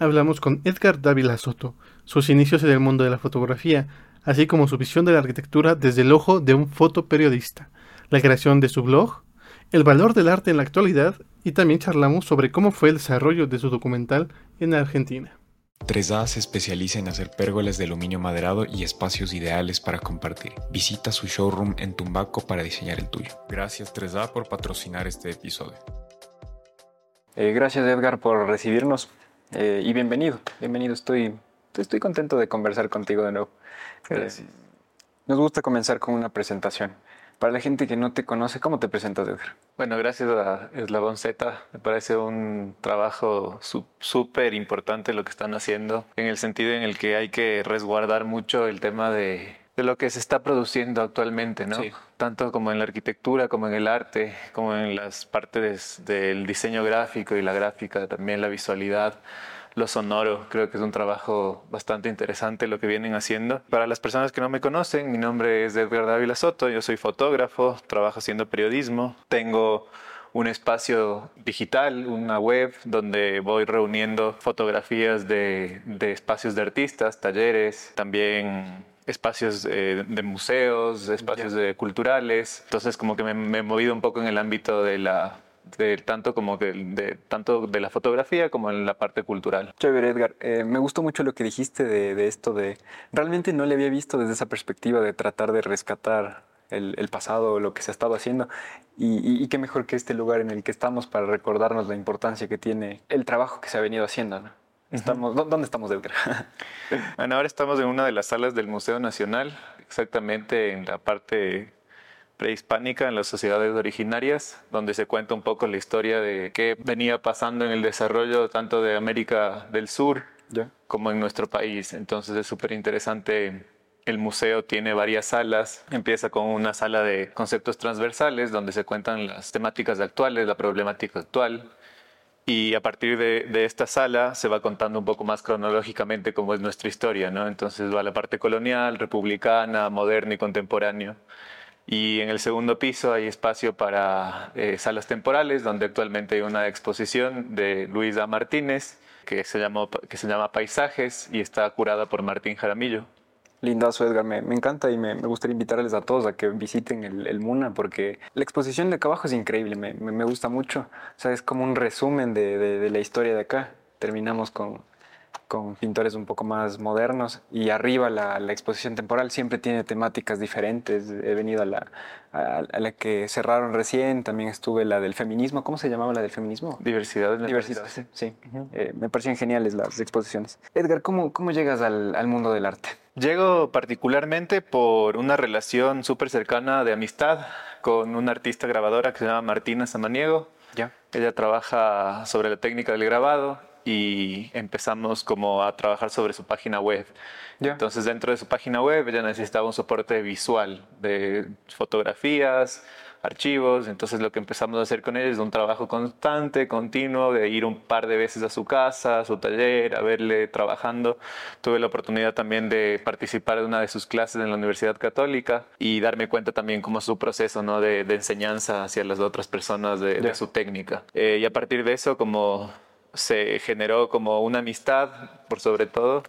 hablamos con Edgar Dávila Soto, sus inicios en el mundo de la fotografía, así como su visión de la arquitectura desde el ojo de un fotoperiodista, la creación de su blog, el valor del arte en la actualidad y también charlamos sobre cómo fue el desarrollo de su documental en Argentina. 3A se especializa en hacer pérgolas de aluminio maderado y espacios ideales para compartir. Visita su showroom en Tumbaco para diseñar el tuyo. Gracias 3A por patrocinar este episodio. Eh, gracias Edgar por recibirnos eh, y bienvenido. Bienvenido, estoy, estoy contento de conversar contigo de nuevo. Gracias. Eh, nos gusta comenzar con una presentación. Para la gente que no te conoce, ¿cómo te presentas, Edgar? Bueno, gracias a Eslabón Z. Me parece un trabajo súper importante lo que están haciendo, en el sentido en el que hay que resguardar mucho el tema de, de lo que se está produciendo actualmente, ¿no? Tanto como en la arquitectura, como en el arte, como en las partes del diseño gráfico y la gráfica, también la visualidad lo sonoro. Creo que es un trabajo bastante interesante lo que vienen haciendo. Para las personas que no me conocen, mi nombre es Edgar Dávila Soto, yo soy fotógrafo, trabajo haciendo periodismo, tengo un espacio digital, una web donde voy reuniendo fotografías de, espacios de artistas, talleres, también espacios eh, de museos, espacios de culturales. Entonces como que me he movido un poco en el ámbito de la de tanto como de, tanto de la fotografía como en la parte cultural. Chévere, Edgar. Eh, me gustó mucho lo que dijiste de, esto de... Realmente no le había visto desde esa perspectiva de tratar de rescatar el, el pasado, lo que se ha estado haciendo. Y, qué mejor que este lugar en el que estamos para recordarnos la importancia que tiene el trabajo que se ha venido haciendo. Estamos, ¿Dónde estamos, Edgar? bueno, ahora estamos en una de las salas del Museo Nacional, exactamente en la parte prehispánica en las sociedades originarias, donde se cuenta un poco la historia de qué venía pasando en el desarrollo tanto de América del Sur como en nuestro país. Entonces es súper interesante. El museo tiene varias salas. Empieza con una sala de conceptos transversales, donde se cuentan las temáticas actuales, la problemática actual. Y a partir de, esta sala se va contando un poco más cronológicamente cómo es nuestra historia, ¿no? Entonces va la parte colonial, republicana, moderna y contemporáneo. Y en el segundo piso hay espacio para eh, salas temporales, donde actualmente hay una exposición de Luisa Martínez que se llama Paisajes y está curada por Martín Jaramillo. Lindazo, Edgar. Me, encanta y me, me, gustaría invitarles a todos a que visiten el, MUNA porque la exposición de acá abajo es increíble, me, gusta mucho. O sea, es como un resumen de, de la historia de acá. Terminamos con, con pintores un poco más modernos y arriba la, la, exposición temporal siempre tiene temáticas diferentes. He venido a la, a, la, que cerraron recién, también estuve la del feminismo. ¿Cómo se llamaba la del feminismo? Diversidad. Diversidad, sí. Eh, me parecían geniales las exposiciones. Edgar, ¿cómo, cómo llegas al, al mundo del arte? Llego particularmente por una relación súper cercana de amistad con una artista grabadora que se llama Martina Samaniego. Ya. Ella trabaja sobre la técnica del grabado y empezamos como a trabajar sobre su página web. Entonces dentro de su página web ella necesitaba un soporte visual de fotografías, archivos, entonces lo que empezamos a hacer con ella es un trabajo constante, continuo, de ir un par de veces a su casa, a su taller, a verle trabajando. Tuve la oportunidad también de participar en una de sus clases en la Universidad Católica y darme cuenta también cómo su proceso ¿no? de, enseñanza hacia las otras personas de, su técnica. Eh, y a partir de eso, como se generó como una amistad, por sobre todo,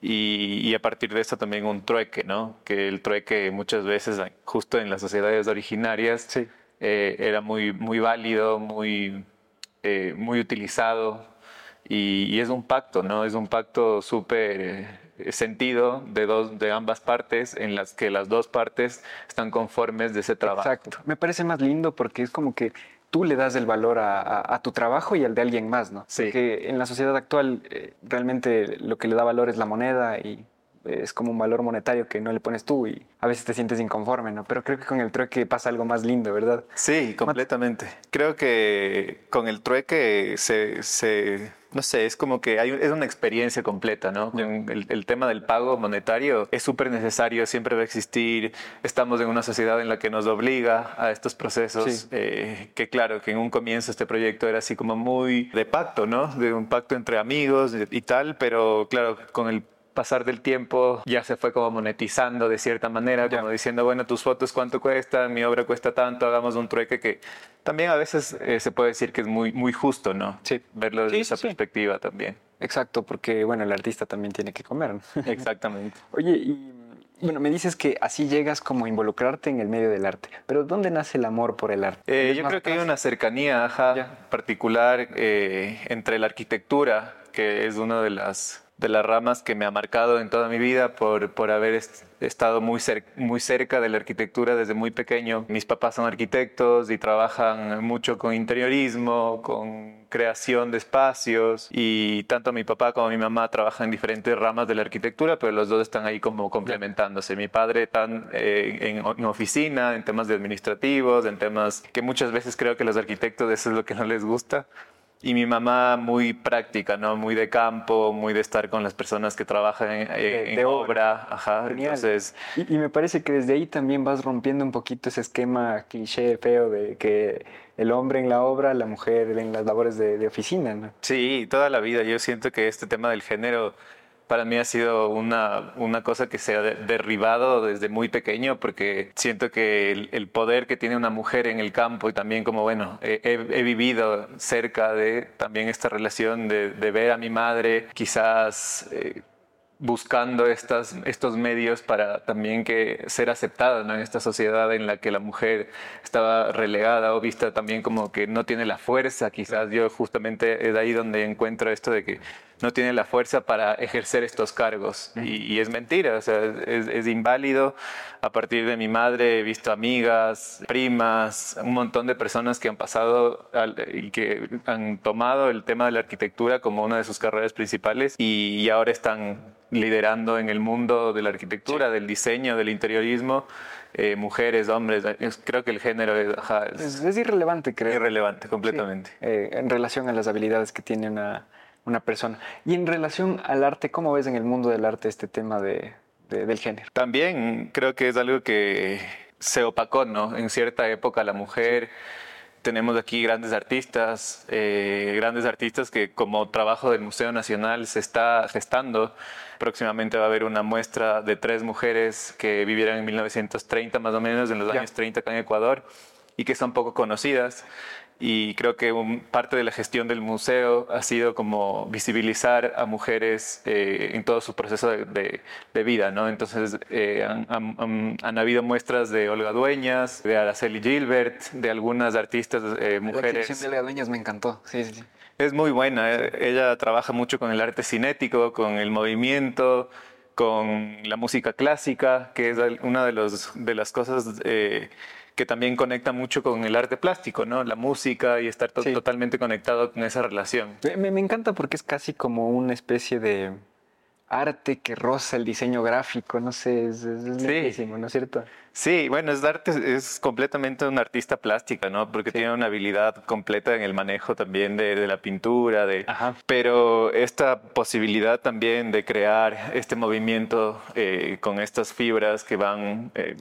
y, a partir de eso también un trueque, ¿no? Que el trueque muchas veces, justo en las sociedades originarias, eh, era muy, muy válido, muy, eh, muy utilizado, y, es un pacto, ¿no? Es un pacto súper eh, sentido de, dos, de ambas partes, en las que las dos partes están conformes de ese trabajo. Exacto. Me parece más lindo porque es como que tú le das el valor a, tu trabajo y al de alguien más, ¿no? Sí. Porque en la sociedad actual eh, realmente lo que le da valor es la moneda y es como un valor monetario que no le pones tú y a veces te sientes inconforme, ¿no? Pero creo que con el trueque pasa algo más lindo, ¿verdad? Sí, completamente. Creo que con el trueque se, se no sé, es como que hay, es una experiencia completa, ¿no? El, el tema del pago monetario es súper necesario, siempre va a existir. Estamos en una sociedad en la que nos obliga a estos procesos, eh, que claro, que en un comienzo este proyecto era así como muy de pacto, ¿no? De un pacto entre amigos y tal, pero claro, con el pasar del tiempo ya se fue como monetizando de cierta manera, como diciendo, bueno, tus fotos cuánto cuestan, mi obra cuesta tanto, hagamos un trueque que también a veces eh, se puede decir que es muy, muy justo, ¿no? Sí. Verlo desde esa perspectiva también. Exacto, porque bueno, el artista también tiene que comer. Exactamente. Oye, y bueno, me dices que así llegas como a involucrarte en el medio del arte, pero ¿dónde nace el amor por el arte? Eh, yo creo que hay una cercanía particular eh, entre la arquitectura, que es una de las de las ramas que me ha marcado en toda mi vida por, por haber estado muy, muy cerca de la arquitectura desde muy pequeño. Mis papás son arquitectos y trabajan mucho con interiorismo, con creación de espacios y tanto mi papá como mi mamá trabajan en diferentes ramas de la arquitectura, pero los dos están ahí como complementándose. Mi padre está eh, en, en, oficina, en temas de administrativos, en temas que muchas veces creo que los arquitectos eso es lo que no les gusta y mi mamá muy práctica, ¿no? Muy de campo, muy de estar con las personas que trabajan en, de, obra. Ajá, entonces... Y, me parece que desde ahí también vas rompiendo un poquito ese esquema cliché feo de que el hombre en la obra, la mujer en las labores de, de oficina, ¿no? Sí, toda la vida. Yo siento que este tema del género para mí ha sido una, una cosa que se ha derribado desde muy pequeño porque siento que el, poder que tiene una mujer en el campo y también como, bueno, he, vivido cerca de también esta relación de, ver a mi madre quizás... Eh, buscando estas, estos medios para también que ser aceptada en esta sociedad en la que la mujer estaba relegada o vista también como que no tiene la fuerza. Quizás yo justamente es ahí donde encuentro esto de que no tiene la fuerza para ejercer estos cargos. Y, es mentira, o sea, es, inválido. A partir de mi madre he visto amigas, primas, un montón de personas que han pasado y que han tomado el tema de la arquitectura como una de sus carreras principales y ahora están liderando en el mundo de la arquitectura, del diseño, del interiorismo, eh, mujeres, hombres. Creo que el género es, es, irrelevante, creo. Irrelevante, completamente. Eh, en relación a las habilidades que tiene una, una, persona. Y en relación al arte, ¿cómo ves en el mundo del arte este tema de, del género? También creo que es algo que se opacó, ¿no? En cierta época la mujer tenemos aquí grandes artistas, eh, grandes artistas que como trabajo del Museo Nacional se está gestando. Próximamente va a haber una muestra de tres mujeres que vivieron en 1930 más o menos, en los años 30 acá en Ecuador, y que son poco conocidas y creo que parte de la gestión del museo ha sido como visibilizar a mujeres eh, en todo su proceso de, vida, ¿no? Entonces eh, han, habido muestras de Olga Dueñas, de Araceli Gilbert, de algunas artistas eh, mujeres. La de Olga Dueñas me encantó, sí, sí, sí. Es muy buena, ella trabaja mucho con el arte cinético, con el movimiento, con la música clásica, que es una de, los, de las cosas que también conecta mucho con el arte plástico, ¿no? La música y estar totalmente conectado con esa relación. Me, me, encanta porque es casi como una especie de arte que roza el diseño gráfico, no sé, es, es ¿no es cierto? Sí, bueno, es arte, es completamente un artista plástica, ¿no? Porque tiene una habilidad completa en el manejo también de, de la pintura, de, pero esta posibilidad también de crear este movimiento eh, con estas fibras que van eh,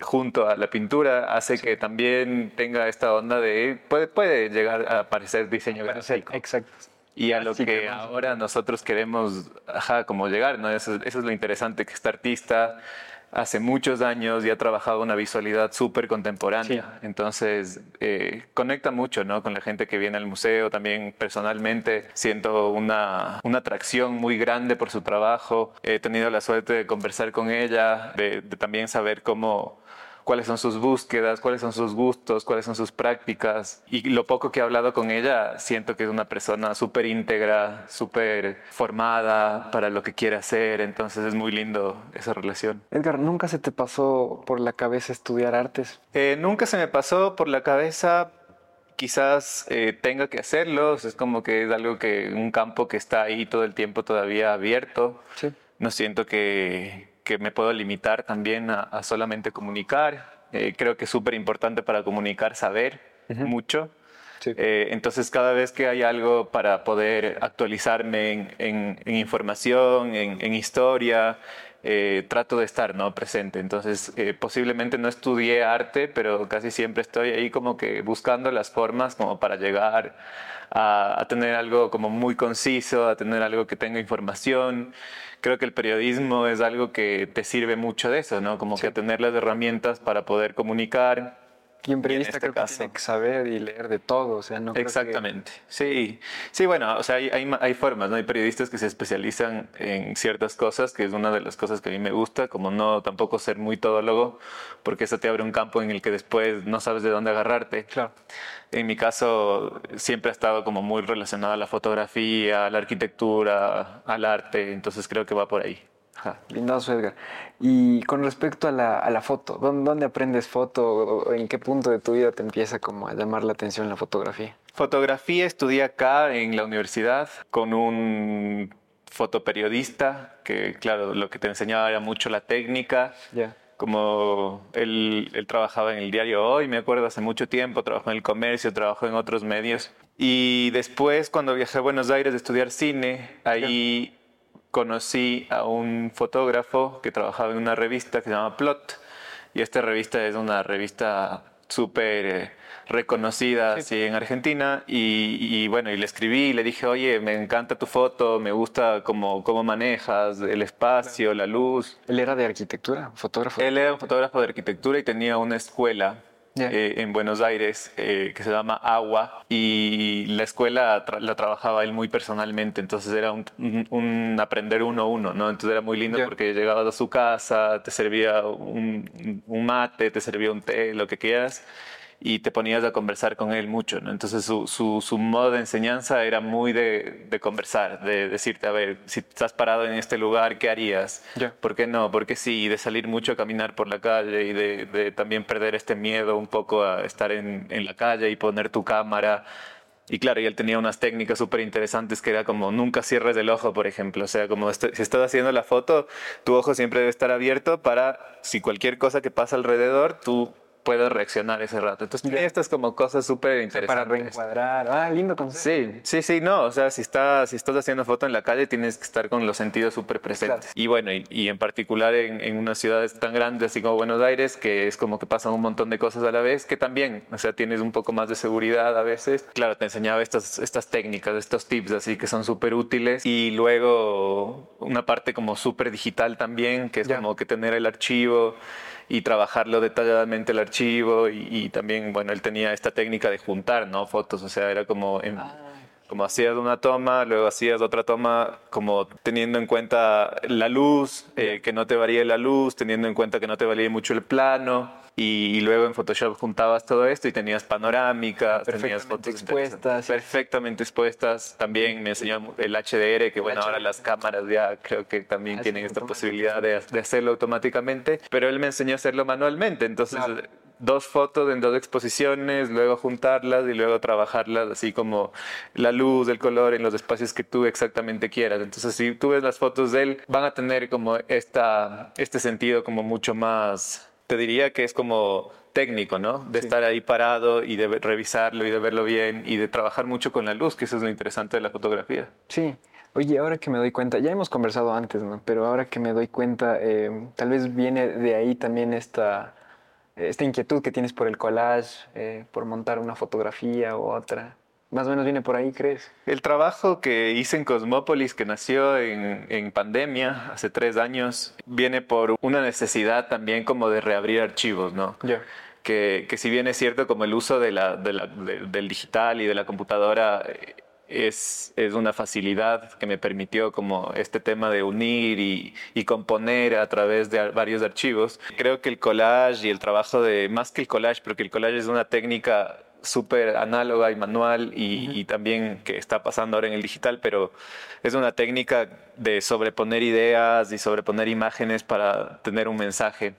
junto a la pintura hace que también tenga esta onda de puede, puede llegar a parecer diseño gráfico. Exacto. Y a lo que ahora nosotros queremos, ajá, como llegar, ¿no? Eso, eso, es lo interesante, que este artista hace muchos años y ha trabajado una visualidad súper contemporánea. Entonces, eh, conecta mucho, ¿no? Con la gente que viene al museo. También personalmente siento una, una atracción muy grande por su trabajo. He tenido la suerte de conversar con ella, de, de también saber cómo cuáles son sus búsquedas, cuáles son sus gustos, cuáles son sus prácticas. Y lo poco que he hablado con ella, siento que es una persona súper íntegra, súper formada para lo que quiere hacer. Entonces es muy lindo esa relación. Edgar, ¿nunca se te pasó por la cabeza estudiar artes? Eh, nunca se me pasó por la cabeza. Quizás eh, tenga que hacerlo. Es como que es algo que, un campo que está ahí todo el tiempo todavía abierto. Sí. No siento que, que me puedo limitar también a, solamente comunicar. Eh, creo que es súper importante para comunicar saber mucho. Eh, entonces, cada vez que hay algo para poder actualizarme en, información, en, historia, eh, trato de estar ¿no? presente. Entonces, posiblemente no estudié arte, pero casi siempre estoy ahí como que buscando las formas como para llegar a, a tener algo como muy conciso, a tener algo que tenga información creo que el periodismo es algo que te sirve mucho de eso, ¿no? Como que tener las herramientas para poder comunicar Y un periodista este creo que tiene que saber y leer de todo, o sea, no Exactamente, sí. Sí, bueno, o sea, hay, hay, formas, ¿no? Hay periodistas que se especializan en ciertas cosas, que es una de las cosas que a mí me gusta, como no tampoco ser muy todólogo, porque eso te abre un campo en el que después no sabes de dónde agarrarte. Claro. En mi caso, siempre ha estado como muy relacionado a la fotografía, a la arquitectura, al arte, entonces creo que va por ahí. Lindazo, Edgar. Y con respecto a la, a la foto, ¿dónde, aprendes foto o en qué punto de tu vida te empieza como a llamar la atención la fotografía? Fotografía estudié acá en la universidad con un fotoperiodista que, claro, lo que te enseñaba era mucho la técnica. Ya como él, él, trabajaba en el diario Hoy, me acuerdo, hace mucho tiempo, trabajó en el comercio, trabajó en otros medios. Y después, cuando viajé a Buenos Aires a estudiar cine, ahí conocí a un fotógrafo que trabajaba en una revista que se llama Plot. Y esta revista es una revista súper eh, reconocida así en Argentina y, bueno, y le escribí y le dije, oye, me encanta tu foto, me gusta cómo, cómo manejas el espacio, la luz. ¿Él era de arquitectura, fotógrafo? Él era un fotógrafo de arquitectura y tenía una escuela eh, en Buenos Aires eh, que se llama Agua y la escuela la trabajaba él muy personalmente, entonces era un, aprender uno a uno, ¿no? Entonces era muy lindo porque llegabas a su casa, te servía un, un mate, te servía un té, lo que quieras y te ponías a conversar con él mucho, ¿no? Entonces su, su, su modo de enseñanza era muy de, de, conversar, de decirte, a ver, si estás parado en este lugar, ¿qué harías? ¿Por qué no? ¿Por qué sí? Y de salir mucho a caminar por la calle y de, de también perder este miedo un poco a estar en, en la calle y poner tu cámara. Y claro, y él tenía unas técnicas súper interesantes que era como nunca cierres el ojo, por ejemplo. O sea, como si estás haciendo la foto, tu ojo siempre debe estar abierto para si cualquier cosa que pasa alrededor, tú puedo reaccionar ese rato. Entonces tiene estas como cosas súper interesantes. Para reencuadrar. Ah, lindo concepto. Sí, sí, sí, no. O sea, si, estás si estás haciendo foto en la calle, tienes que estar con los sentidos súper presentes. Y bueno, y, en particular en, en unas ciudades tan grandes así como Buenos Aires, que es como que pasan un montón de cosas a la vez, que también, o sea, tienes un poco más de seguridad a veces. Claro, te enseñaba estas, estas técnicas, estos tips así que son súper útiles. Y luego una parte como súper digital también, que es como que tener el archivo y trabajarlo detalladamente el archivo y, también, bueno, él tenía esta técnica de juntar, ¿no? Fotos, o sea, era como... Ah. como hacías una toma, luego hacías otra toma, como teniendo en cuenta la luz, eh, que no te varíe la luz, teniendo en cuenta que no te varíe mucho el plano. Y, luego en Photoshop juntabas todo esto y tenías panorámicas, tenías fotos expuestas. Perfectamente expuestas. También me enseñó el HDR, que bueno, ahora las cámaras ya creo que también ah, tienen esta posibilidad de, hacerlo automáticamente. Pero él me enseñó a hacerlo manualmente. Entonces, dos fotos en dos exposiciones, luego juntarlas y luego trabajarlas así como la luz, el color en los espacios que tú exactamente quieras. Entonces, si tú ves las fotos de él, van a tener como esta, este sentido como mucho más te diría que es como técnico, ¿no? De estar ahí parado y de revisarlo y de verlo bien y de trabajar mucho con la luz, que eso es lo interesante de la fotografía. Sí. Oye, ahora que me doy cuenta, ya hemos conversado antes, ¿no? Pero ahora que me doy cuenta, eh, tal vez viene de ahí también esta, esta inquietud que tienes por el collage, eh, por montar una fotografía u otra. Más o menos viene por ahí, ¿crees? El trabajo que hice en Cosmópolis, que nació en, en pandemia hace tres años, viene por una necesidad también como de reabrir archivos, ¿no? Que, que, si bien es cierto como el uso de la, de la, del digital y de la computadora es, es, una facilidad que me permitió como este tema de unir y, y, componer a través de varios archivos. Creo que el collage y el trabajo de, más que el collage, porque el collage es una técnica súper análoga y manual y, también que está pasando ahora en el digital, pero es una técnica de sobreponer ideas y sobreponer imágenes para tener un mensaje.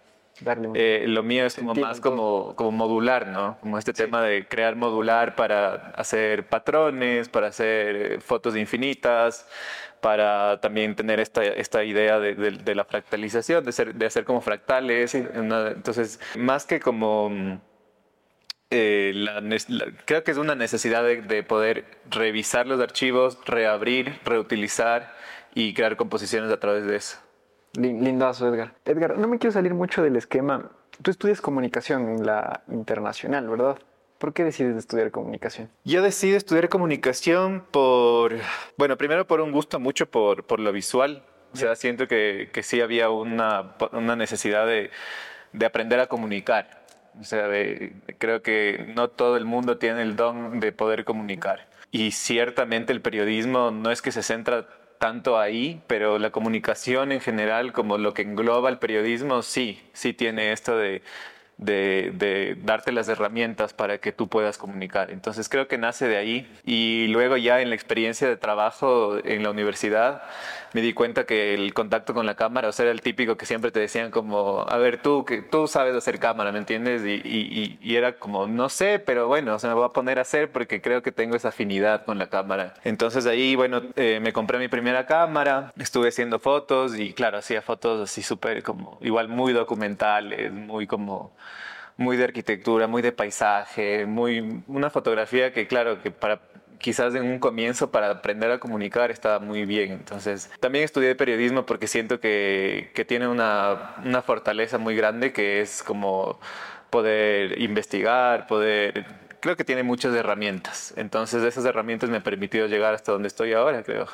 Eh, lo mío es como más como, como modular, ¿no? Como este tema de crear modular para hacer patrones, para hacer eh, fotos infinitas, para también tener esta, esta idea de, de, la fractalización, de, ser, de hacer como fractales. Entonces, más que como eh, la, creo que es una necesidad de, poder revisar los archivos, reabrir, reutilizar y crear composiciones a través de eso. Lindazo, Edgar. Edgar, no me quiero salir mucho del esquema. Tú estudias comunicación en la internacional, ¿verdad? ¿Por qué decides estudiar comunicación? Yo decidí estudiar comunicación por, bueno, primero por un gusto mucho por, por lo visual. O sea, siento que, que sí había una, una necesidad de, de aprender a comunicar O sea, creo que no todo el mundo tiene el don de poder comunicar. Y ciertamente el periodismo no es que se centra tanto ahí, pero la comunicación en general, como lo que engloba el periodismo, sí, sí tiene esto de de, darte las herramientas para que tú puedas comunicar. Entonces creo que nace de ahí y luego ya en la experiencia de trabajo en la universidad me di cuenta que el contacto con la cámara, o sea, era el típico que siempre te decían como, a ver, tú, que tú sabes hacer cámara, ¿me entiendes? Y, y, era como, no sé, pero bueno, o sea, me voy a poner a hacer porque creo que tengo esa afinidad con la cámara. Entonces ahí, bueno, eh, me compré mi primera cámara, estuve haciendo fotos y claro, hacía fotos así súper como, igual muy documentales, muy como muy de arquitectura, muy de paisaje, muy una fotografía que claro, que para quizás en un comienzo para aprender a comunicar estaba muy bien. Entonces, también estudié periodismo porque siento que, que tiene una, una, fortaleza muy grande que es como poder investigar, poder... Creo que tiene muchas herramientas. Entonces, esas herramientas me han permitido llegar hasta donde estoy ahora, creo.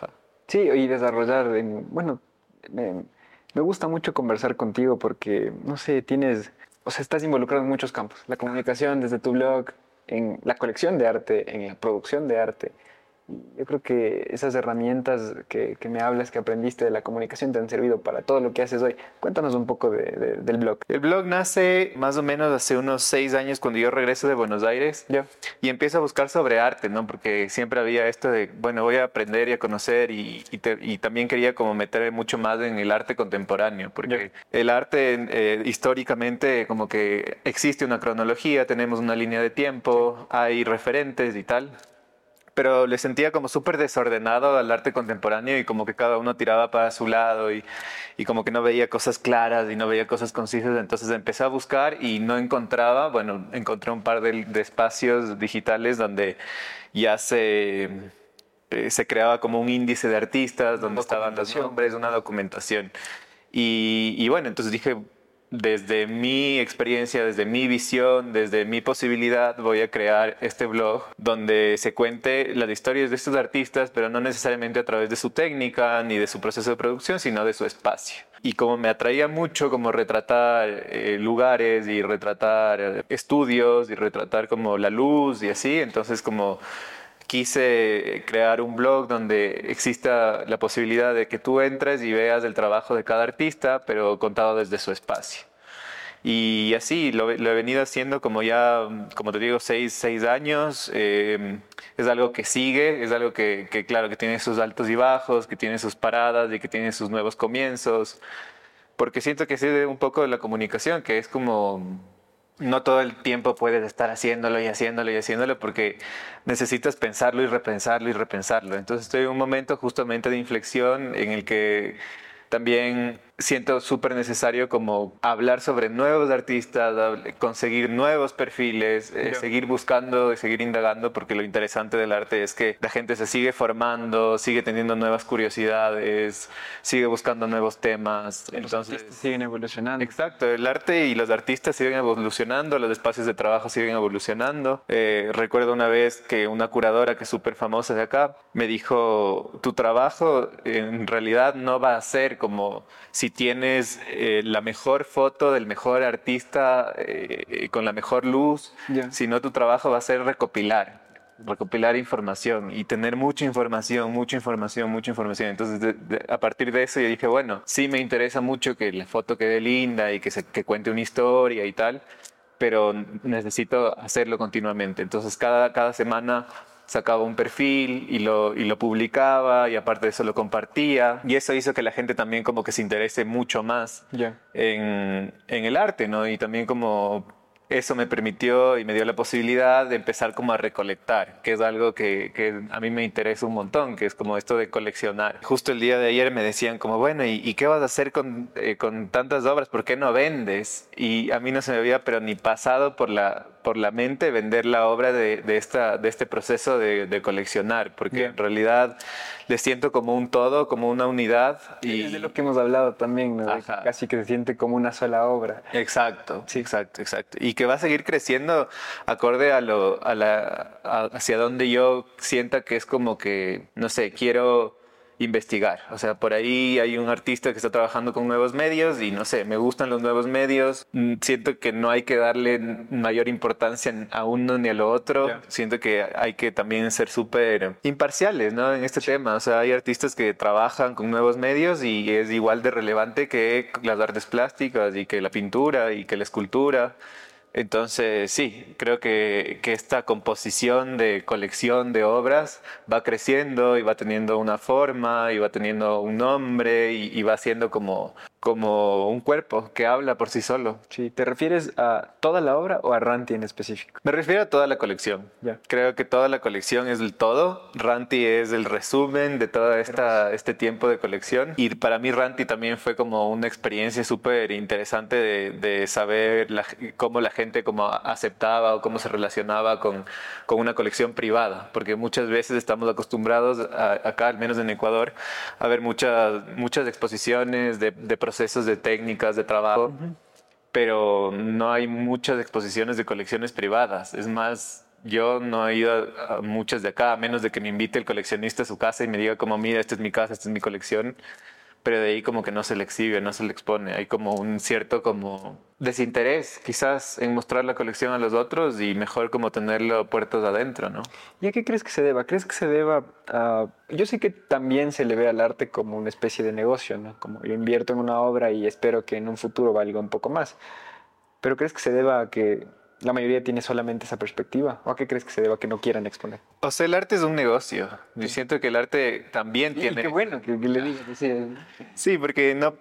Sí, y desarrollar, bueno, me, me gusta mucho conversar contigo porque, no sé, tienes o sea, estás involucrado en muchos campos. La comunicación desde tu blog, en la colección de arte, en la producción de arte, yo creo que esas herramientas que, me hablas, que aprendiste de la comunicación, te han servido para todo lo que haces hoy. Cuéntanos un poco del blog. El blog nace más o menos hace unos seis años cuando yo regreso de Buenos Aires y empiezo a buscar sobre arte, ¿no? Porque siempre había esto de, bueno, voy a aprender y a conocer y, también quería como meterme mucho más en el arte contemporáneo, porque el arte eh, históricamente como que existe una cronología, tenemos una línea de tiempo, hay referentes y tal pero le sentía como súper desordenado al arte contemporáneo y como que cada uno tiraba para su lado y, y, como que no veía cosas claras y no veía cosas concisas. Entonces empecé a buscar y no encontraba, bueno, encontré un par de, espacios digitales donde ya se, eh, se creaba como un índice de artistas, donde estaban los nombres, una documentación. Y, y bueno, entonces dije, desde mi experiencia, desde mi visión, desde mi posibilidad, voy a crear este blog donde se cuente las historias de estos artistas, pero no necesariamente a través de su técnica ni de su proceso de producción, sino de su espacio. Y como me atraía mucho como retratar eh, lugares y retratar estudios y retratar como la luz y así, entonces como quise crear un blog donde exista la posibilidad de que tú entres y veas el trabajo de cada artista, pero contado desde su espacio. Y así lo, he venido haciendo como ya, como te digo, seis, seis años. Eh, es algo que sigue, es algo que, que, claro, que tiene sus altos y bajos, que tiene sus paradas y que tiene sus nuevos comienzos. Porque siento que de un poco de la comunicación, que es como no todo el tiempo puedes estar haciéndolo y haciéndolo y haciéndolo porque necesitas pensarlo y repensarlo y repensarlo. Entonces estoy en un momento justamente de inflexión en el que también siento súper necesario como hablar sobre nuevos artistas, conseguir nuevos perfiles, eh, seguir buscando y seguir indagando, porque lo interesante del arte es que la gente se sigue formando, sigue teniendo nuevas curiosidades, sigue buscando nuevos temas. Entonces, siguen evolucionando. Exacto, el arte y los artistas siguen evolucionando, los espacios de trabajo siguen evolucionando. Eh, recuerdo una vez que una curadora que es súper famosa de acá me dijo, tu trabajo en realidad no va a ser como si tienes eh, la mejor foto del mejor artista eh, con la mejor luz, sino tu trabajo va a ser recopilar, recopilar información y tener mucha información, mucha información, mucha información. Entonces, a partir de eso yo dije, bueno, sí me interesa mucho que la foto quede linda y que, se, que cuente una historia y tal, pero necesito hacerlo continuamente. Entonces, cada, cada semana sacaba un perfil y lo, y lo publicaba y aparte de eso lo compartía y eso hizo que la gente también como que se interese mucho más en, en, el arte, ¿no? Y también como eso me permitió y me dio la posibilidad de empezar como a recolectar, que es algo que, que, a mí me interesa un montón, que es como esto de coleccionar. Justo el día de ayer me decían como, bueno, ¿y, qué vas a hacer con, eh, con, tantas obras? ¿Por qué no vendes? Y a mí no se me había pero ni pasado por la, por la mente vender la obra de, de esta, de este proceso de, de coleccionar, porque en realidad le siento como un todo, como una unidad. Y es de lo que hemos hablado también, ¿no? casi que se siente como una sola obra. Exacto, sí, exacto, exacto. Y que va a seguir creciendo acorde a lo, a la, hacia donde yo sienta que es como que, no sé, quiero investigar. O sea, por ahí hay un artista que está trabajando con nuevos medios y no sé, me gustan los nuevos medios. Mm, siento que no hay que darle mayor importancia a uno ni a lo otro. Siento que hay que también ser súper imparciales, ¿no? En este tema. O sea, hay artistas que trabajan con nuevos medios y es igual de relevante que las artes plásticas y que la pintura y que la escultura. Entonces, sí, creo que, que, esta composición de colección de obras va creciendo y va teniendo una forma y va teniendo un nombre y, y va siendo como como un cuerpo que habla por sí solo. Sí, ¿te refieres a toda la obra o a Ranti en específico? Me refiero a toda la colección. Creo que toda la colección es el todo. Ranti es el resumen de todo este tiempo de colección. Y para mí Ranti también fue como una experiencia súper interesante de, de saber cómo la gente como aceptaba o cómo se relacionaba con, con una colección privada. Porque muchas veces estamos acostumbrados acá, al menos en Ecuador, a ver muchas, muchas exposiciones de, de procesos de técnicas de trabajo, pero no hay muchas exposiciones de colecciones privadas. Es más, yo no he ido a, muchas de acá, a menos de que me invite el coleccionista a su casa y me diga como, mira, esta es mi casa, esta es mi colección pero de ahí como que no se le exhibe, no se le expone. Hay como un cierto como desinterés quizás en mostrar la colección a los otros y mejor como tenerlo puertos adentro, ¿no? ¿Y a qué crees que se deba? ¿Crees que se deba a... Yo sé que también se le ve al arte como una especie de negocio, ¿no? Como yo invierto en una obra y espero que en un futuro valga un poco más. Pero ¿crees que se deba a que la mayoría tiene solamente esa perspectiva? ¿O a qué crees que se deba que no quieran exponer? O sea, el arte es un negocio. Yo siento que el arte también tiene... Qué bueno que, le digas. Sí, porque no,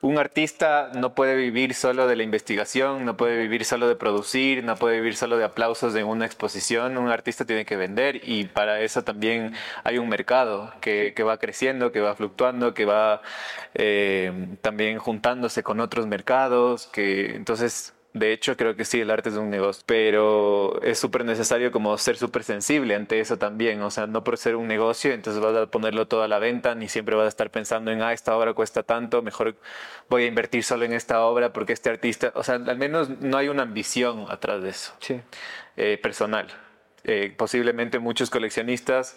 un artista no puede vivir solo de la investigación, no puede vivir solo de producir, no puede vivir solo de aplausos en una exposición. Un artista tiene que vender y para eso también hay un mercado que, que va creciendo, que va fluctuando, que va eh, también juntándose con otros mercados, que entonces de hecho, creo que sí, el arte es un negocio, pero es súper necesario como ser súper sensible ante eso también. O sea, no por ser un negocio, entonces vas a ponerlo todo a la venta, ni siempre vas a estar pensando en, ah, esta obra cuesta tanto, mejor voy a invertir solo en esta obra porque este artista, o sea, al menos no hay una ambición atrás de eso, sí. Eh, personal. Eh, posiblemente muchos coleccionistas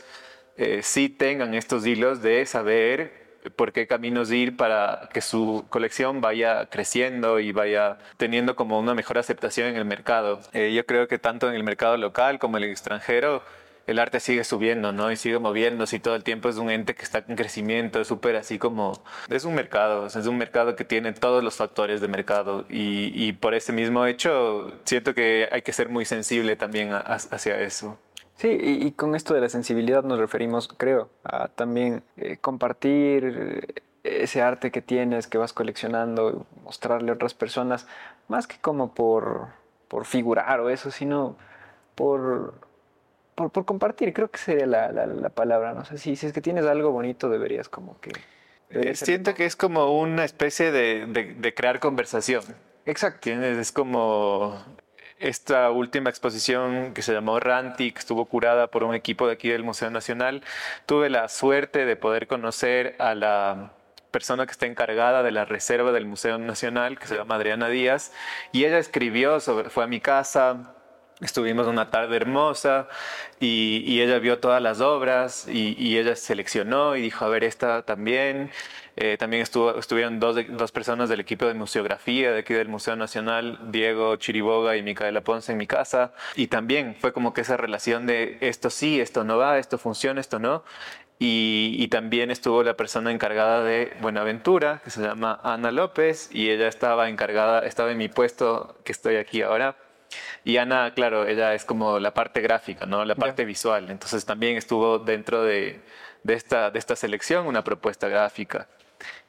eh, sí tengan estos hilos de saber por qué caminos ir para que su colección vaya creciendo y vaya teniendo como una mejor aceptación en el mercado. Eh, yo creo que tanto en el mercado local como en el extranjero, el arte sigue subiendo, ¿no? Y sigue moviéndose y todo el tiempo es un ente que está en crecimiento, es súper así como... Es un mercado, es un mercado que tiene todos los factores de mercado y, y por ese mismo hecho siento que hay que ser muy sensible también hacia eso. Sí, y, con esto de la sensibilidad nos referimos, creo, a también eh, compartir ese arte que tienes, que vas coleccionando, mostrarle a otras personas, más que como por, por figurar o eso, sino por, por, por compartir, creo que sería la, la, palabra, no sé, si, si es que tienes algo bonito deberías como que... Eh, siento que es como una especie de, de, de crear conversación. Exacto. Es como esta última exposición que se llamó Ranti, que estuvo curada por un equipo de aquí del Museo Nacional, tuve la suerte de poder conocer a la persona que está encargada de la reserva del Museo Nacional, que se llama Adriana Díaz, y ella escribió sobre, fue a mi casa, Estuvimos una tarde hermosa y, ella vio todas las obras y, ella seleccionó y dijo, a ver, esta también. Eh, también estuvo, estuvieron dos, dos, personas del equipo de museografía de aquí del Museo Nacional, Diego Chiriboga y Micaela Ponce en mi casa. Y también fue como que esa relación de esto sí, esto no va, esto funciona, esto no. Y, y, también estuvo la persona encargada de Buenaventura, que se llama Ana López, y ella estaba encargada, estaba en mi puesto que estoy aquí ahora. Y Ana, claro, ella es como la parte gráfica, ¿no? La parte visual. Entonces también estuvo dentro de, de, esta, de esta selección una propuesta gráfica.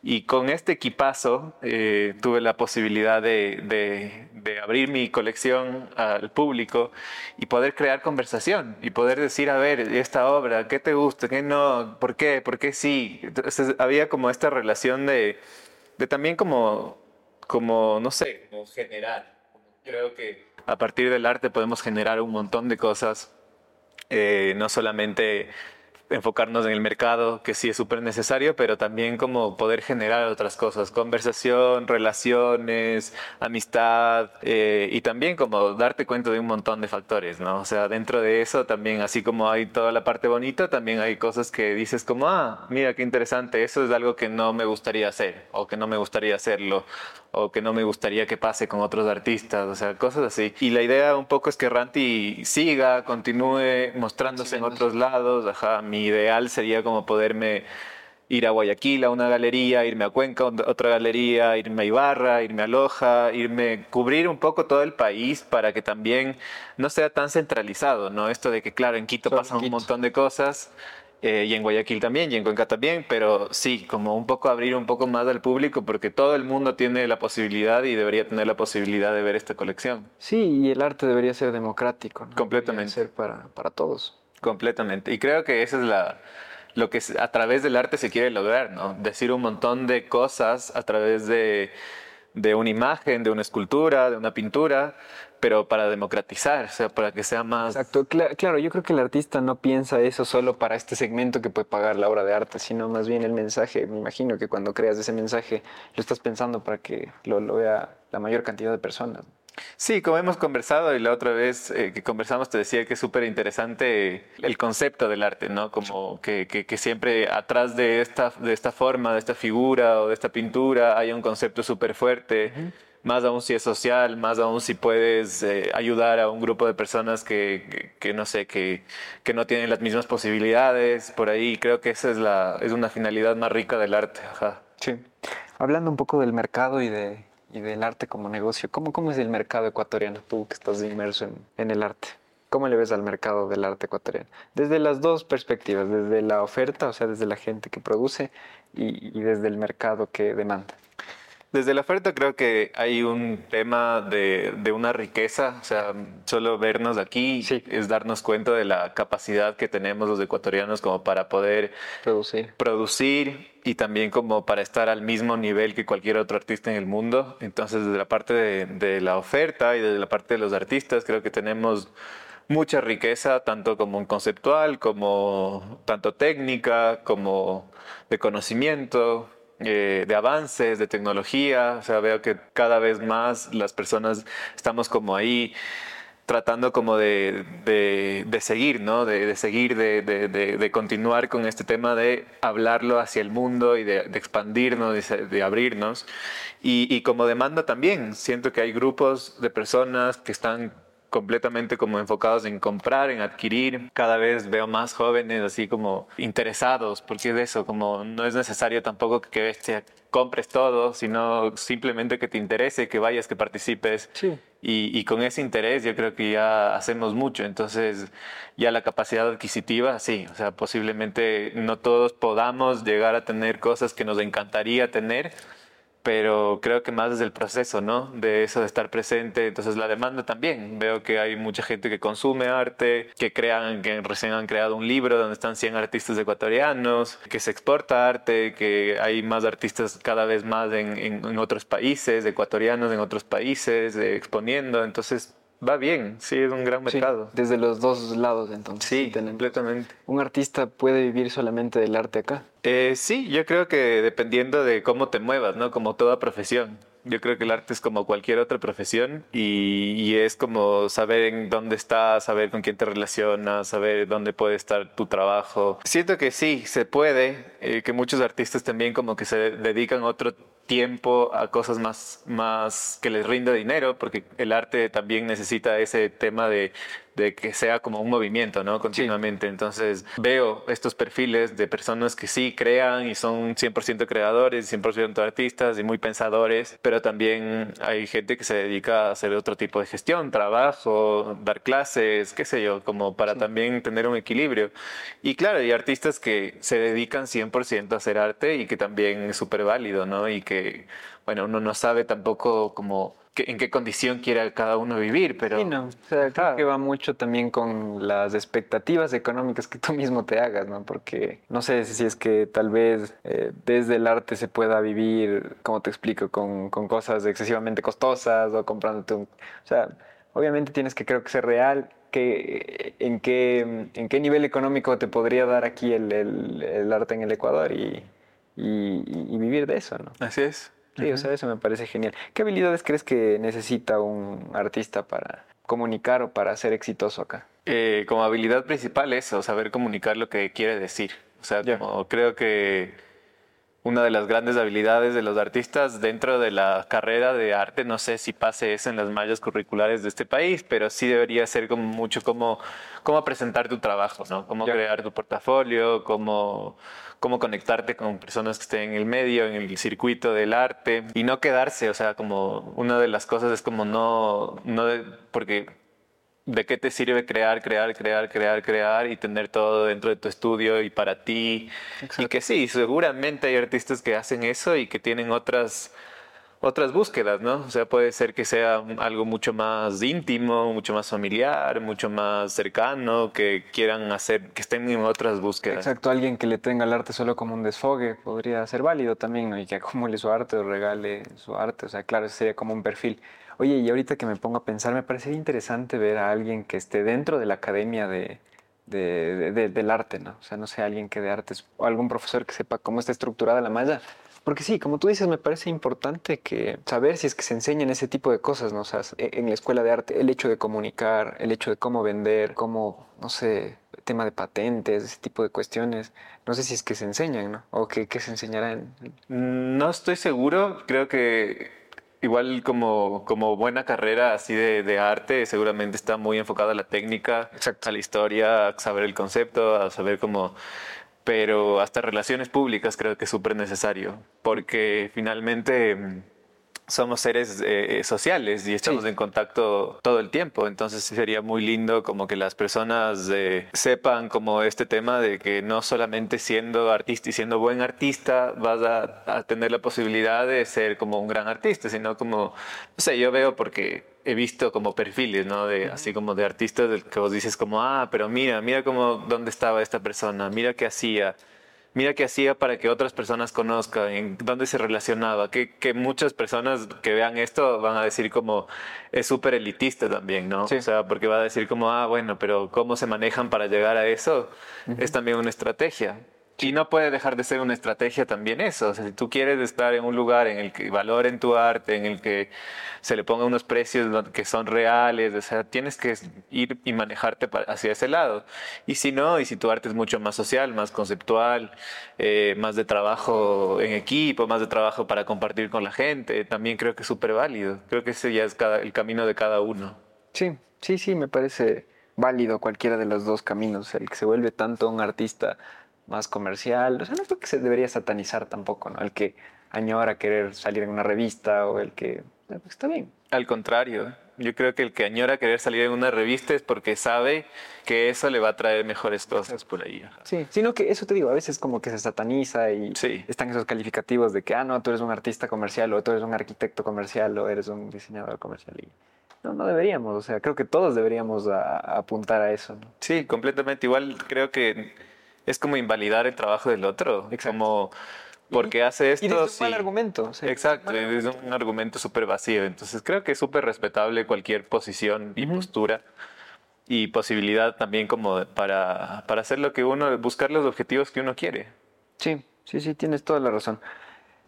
Y con este equipazo eh, tuve la posibilidad de, de, abrir mi colección al público y poder crear conversación y poder decir, a ver, esta obra, ¿qué te gusta? ¿Qué no? ¿Por qué? ¿Por qué sí? Entonces había como esta relación de, de también como, como, no sé, como generar. Creo que a partir del arte podemos generar un montón de cosas, eh, no solamente enfocarnos en el mercado, que sí es súper necesario, pero también como poder generar otras cosas, conversación, relaciones, amistad, eh, y también como darte cuenta de un montón de factores, ¿no? O sea, dentro de eso también, así como hay toda la parte bonita, también hay cosas que dices como, ah, mira qué interesante, eso es algo que no me gustaría hacer, o que no me gustaría hacerlo, o que no me gustaría que pase con otros artistas, o sea, cosas así. Y la idea un poco es que Ranti siga, continúe mostrándose en otros lados, ajá, mi ideal sería como poderme ir a Guayaquil a una galería, irme a Cuenca a otra galería, irme a Ibarra, irme a Loja, irme cubrir un poco todo el país para que también no sea tan centralizado, ¿no? Esto de que claro, en Quito pasan un montón de cosas, eh, y en Guayaquil también, y en Cuenca también, pero sí, como un poco abrir un poco más al público, porque todo el mundo tiene la posibilidad y debería tener la posibilidad de ver esta colección. Sí, y el arte debería ser democrático. Completamente. ser para, para todos. Completamente. Y creo que esa es la, lo que a través del arte se quiere lograr, ¿no? Decir un montón de cosas a través de, de una imagen, de una escultura, de una pintura, pero para democratizar, o sea, para que sea más... Exacto, claro, yo creo que el artista no piensa eso solo para este segmento que puede pagar la obra de arte, sino más bien el mensaje. Me imagino que cuando creas ese mensaje lo estás pensando para que lo, lo vea la mayor cantidad de personas. Sí, como hemos conversado y la otra vez eh, que conversamos te decía que es súper interesante el concepto del arte, ¿no? Como que, que, siempre atrás de esta, de esta forma, de esta figura o de esta pintura hay un concepto súper fuerte más aún si es social, más aún si puedes eh, ayudar a un grupo de personas que, que, no sé, que, que, no tienen las mismas posibilidades, por ahí creo que esa es, la, es una finalidad más rica del arte. Ajá. Sí. Hablando un poco del mercado y, de, y del arte como negocio, ¿cómo, ¿cómo es el mercado ecuatoriano, tú que estás inmerso en, en el arte? ¿Cómo le ves al mercado del arte ecuatoriano? Desde las dos perspectivas, desde la oferta, o sea, desde la gente que produce y, y desde el mercado que demanda. Desde la oferta creo que hay un tema de, de una riqueza, o sea, solo vernos aquí es darnos cuenta de la capacidad que tenemos los ecuatorianos como para poder producir. producir y también como para estar al mismo nivel que cualquier otro artista en el mundo. Entonces, desde la parte de, de la oferta y desde la parte de los artistas, creo que tenemos mucha riqueza, tanto como conceptual, como tanto técnica, como de conocimiento, eh, de avances, de tecnología. O sea, veo que cada vez más las personas estamos como ahí tratando como de, de, seguir, ¿no? De, seguir, de, continuar con este tema de hablarlo hacia el mundo y de, expandirnos, de, abrirnos. Y como demanda también, siento que hay grupos de personas que están completamente como enfocados en comprar, en adquirir. Cada vez veo más jóvenes así como interesados, porque es eso, como no es necesario tampoco que te compres todo, sino simplemente que te interese, que vayas, que participes. Y, y, con ese interés yo creo que ya hacemos mucho. Entonces ya la capacidad adquisitiva, sí, o sea, posiblemente no todos podamos llegar a tener cosas que nos encantaría tener pero creo que más desde el proceso, ¿no? De eso de estar presente. Entonces la demanda también. Veo que hay mucha gente que consume arte, que crean, que recién han creado un libro donde están 100 artistas ecuatorianos, que se exporta arte, que hay más artistas cada vez más en, en, otros países, ecuatorianos en otros países, exponiendo. Entonces va bien, sí, es un gran mercado. desde los dos lados, entonces. Sí, completamente. ¿Un artista puede vivir solamente del arte acá? Eh, sí, yo creo que dependiendo de cómo te muevas, ¿no? Como toda profesión. Yo creo que el arte es como cualquier otra profesión y, es como saber en dónde estás, saber con quién te relacionas, saber dónde puede estar tu trabajo. Siento que sí, se puede, eh, que muchos artistas también como que se dedican otro tiempo a cosas más, más que les rinda dinero, porque el arte también necesita ese tema de, de que sea como un movimiento, ¿no? Continuamente. Entonces veo estos perfiles de personas que sí crean y son 100% creadores, 100% artistas y muy pensadores, pero también hay gente que se dedica a hacer otro tipo de gestión, trabajo, dar clases, qué sé yo, como para también tener un equilibrio. Y claro, hay artistas que se dedican 100% a hacer arte y que también es súper válido, ¿no? Y que, bueno, uno no sabe tampoco como en qué condición quiera cada uno vivir, pero... Sí, no. O sea, creo que va mucho también con las expectativas económicas que tú mismo te hagas, ¿no? Porque no sé si es que tal vez eh, desde el arte se pueda vivir, como te explico, con, con, cosas excesivamente costosas o comprándote un... O sea, obviamente tienes que creo que ser real, que, en, qué, en qué nivel económico te podría dar aquí el, el, arte en el Ecuador y, y, vivir de eso, ¿no? Así es. Sí, o sea, eso me parece genial. ¿Qué habilidades crees que necesita un artista para comunicar o para ser exitoso acá? Eh, como habilidad principal eso, saber comunicar lo que quiere decir. O sea, creo que una de las grandes habilidades de los artistas dentro de la carrera de arte, no sé si pase eso en las mallas curriculares de este país, pero sí debería ser como mucho como cómo presentar tu trabajo, ¿no? Cómo crear tu portafolio, cómo, cómo conectarte con personas que estén en el medio, en el circuito del arte y no quedarse, o sea, como una de las cosas es como no, no porque de qué te sirve crear, crear, crear, crear, crear y tener todo dentro de tu estudio y para ti. Y que sí, seguramente hay artistas que hacen eso y que tienen otras otras búsquedas, ¿no? O sea, puede ser que sea algo mucho más íntimo, mucho más familiar, mucho más cercano, que quieran hacer, que estén en otras búsquedas. Exacto, alguien que le tenga el arte solo como un desfogue podría ser válido también, ¿no? Y que acumule su arte o regale su arte, o sea, claro, ese sería como un perfil. Oye, y ahorita que me pongo a pensar, me parecería interesante ver a alguien que esté dentro de la academia de, del arte, ¿no? O sea, no sé, alguien que de artes, o algún profesor que sepa cómo está estructurada la malla. Porque sí, como tú dices, me parece importante que saber si es que se enseñan ese tipo de cosas, ¿no? O sea, e, en la escuela de arte, el hecho de comunicar, el hecho de cómo vender, cómo, no sé, tema de patentes, ese tipo de cuestiones. No sé si es que se enseñan, ¿no? O que, se enseñarán. No estoy seguro, creo que igual como, como buena carrera así de, arte, seguramente está muy enfocada a la técnica, a la historia, a saber el concepto, a saber cómo... Pero hasta relaciones públicas creo que es súper necesario, porque finalmente somos seres eh, eh, sociales y estamos en contacto todo el tiempo. Entonces sería muy lindo como que las personas eh, sepan como este tema de que no solamente siendo artista y siendo buen artista vas a, tener la posibilidad de ser como un gran artista, sino como, no sé, yo veo porque he visto como perfiles, ¿no? De, así como de artistas que vos dices como, ah, pero mira, mira cómo, dónde estaba esta persona, mira qué hacía mira qué hacía para que otras personas conozcan, en dónde se relacionaba, que, que muchas personas que vean esto van a decir como es súper elitista también, ¿no? O sea, porque va a decir como, ah, bueno, pero cómo se manejan para llegar a eso es también una estrategia. Y no puede dejar de ser una estrategia también eso. O sea, si tú quieres estar en un lugar en el que valoren tu arte, en el que se le pongan unos precios que son reales, o sea, tienes que ir y manejarte hacia ese lado. Y si no, y si tu arte es mucho más social, más conceptual, eh, más de trabajo en equipo, más de trabajo para compartir con la gente, también creo que es súper válido. Creo que ese ya es el camino de cada uno. Sí, sí, sí, me parece válido cualquiera de los dos caminos. El que se vuelve tanto un artista más comercial. O sea, no creo que se debería satanizar tampoco, ¿no? El que añora querer salir en una revista o el que... Eh, pues está bien. Al contrario, yo creo que el que añora querer salir en una revista es porque sabe que eso le va a traer mejores cosas por ahí. Sí, sino que eso te digo, a veces como que se sataniza y están esos calificativos de que, ah, no, tú eres un artista comercial o tú eres un arquitecto comercial o eres un diseñador comercial. Y no, no deberíamos, o sea, creo que todos deberíamos apuntar a eso. ¿no? Sí, completamente. Igual creo que es como invalidar el trabajo del otro. Como, porque hace esto. Y es un mal argumento. Exacto, es un argumento súper vacío. Entonces creo que es súper respetable cualquier posición y postura y posibilidad también como para, para hacer lo que uno, buscar los objetivos que uno quiere. Sí, sí, sí, tienes toda la razón.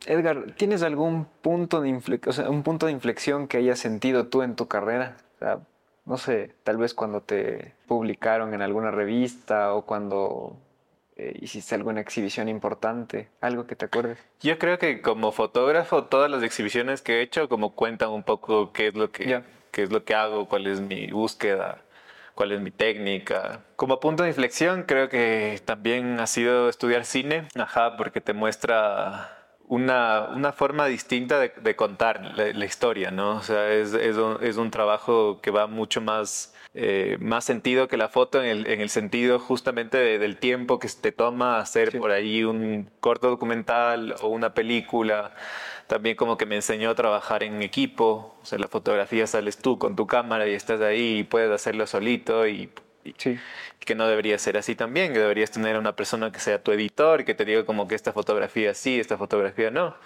Edgar, ¿tienes algún punto de, o sea, un punto de inflexión que hayas sentido tú en tu carrera? O sea, no sé, tal vez cuando te publicaron en alguna revista o cuando hiciste alguna exhibición importante, algo que te acuerdes. Yo creo que como fotógrafo todas las exhibiciones que he hecho como cuentan un poco qué es lo que, qué es lo que hago, cuál es mi búsqueda, cuál es mi técnica. Como punto de inflexión creo que también ha sido estudiar cine, ajá, porque te muestra una, una forma distinta de, contar la, historia, ¿no? O sea, es, es, un, es un trabajo que va mucho más eh, más sentido que la foto en el, en el sentido justamente del tiempo que te toma hacer por ahí un corto documental o una película. También como que me enseñó a trabajar en equipo. O sea, la fotografía sales tú con tu cámara y estás ahí y puedes hacerlo solito y, que no debería ser así también, que deberías tener a una persona que sea tu editor, que te diga como que esta fotografía sí, esta fotografía no.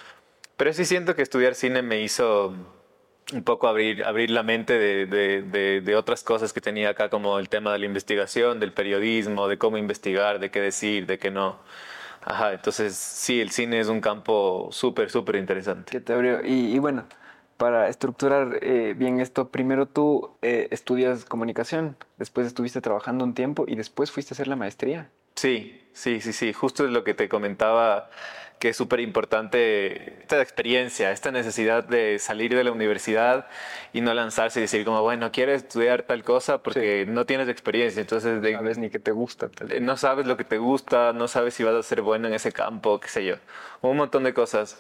Pero sí siento que estudiar cine me hizo un poco abrir, abrir la mente de, de, de, otras cosas que tenía acá, como el tema de la investigación, del periodismo, de cómo investigar, de qué decir, de qué no. Ajá, entonces sí, el cine es un campo súper, súper interesante. Que te abrió. Y, y, bueno, para estructurar eh, bien esto, primero tú eh, estudias comunicación, después estuviste trabajando un tiempo y después fuiste a hacer la maestría. Sí, sí, sí, sí, justo es lo que te comentaba que es súper importante esta experiencia, esta necesidad de salir de la universidad y no lanzarse y decir como, bueno, quieres estudiar tal cosa porque no tienes experiencia, entonces... no sabes ni qué te gusta. No sabes lo que te gusta, no sabes si vas a ser bueno en ese campo, qué sé yo, un montón de cosas.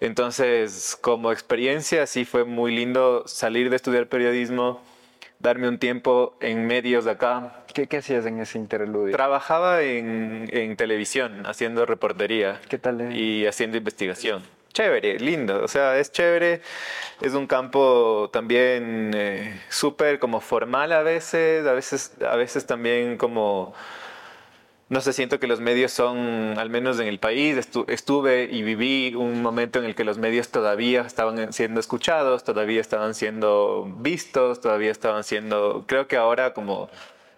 Entonces, como experiencia, sí fue muy lindo salir de estudiar periodismo, darme un tiempo en medios de acá. ¿Qué, qué hacías en ese interludio? Trabajaba en, en televisión, haciendo reportería. ¿Qué tal? Eh? Y haciendo investigación. Chévere, lindo, o sea, es chévere, es un campo también eh, súper como formal a veces, a veces, a veces también como no sé, siento que los medios son, al menos en el país, estuve y viví un momento en el que los medios todavía estaban siendo escuchados, todavía estaban siendo vistos, todavía estaban siendo, creo que ahora como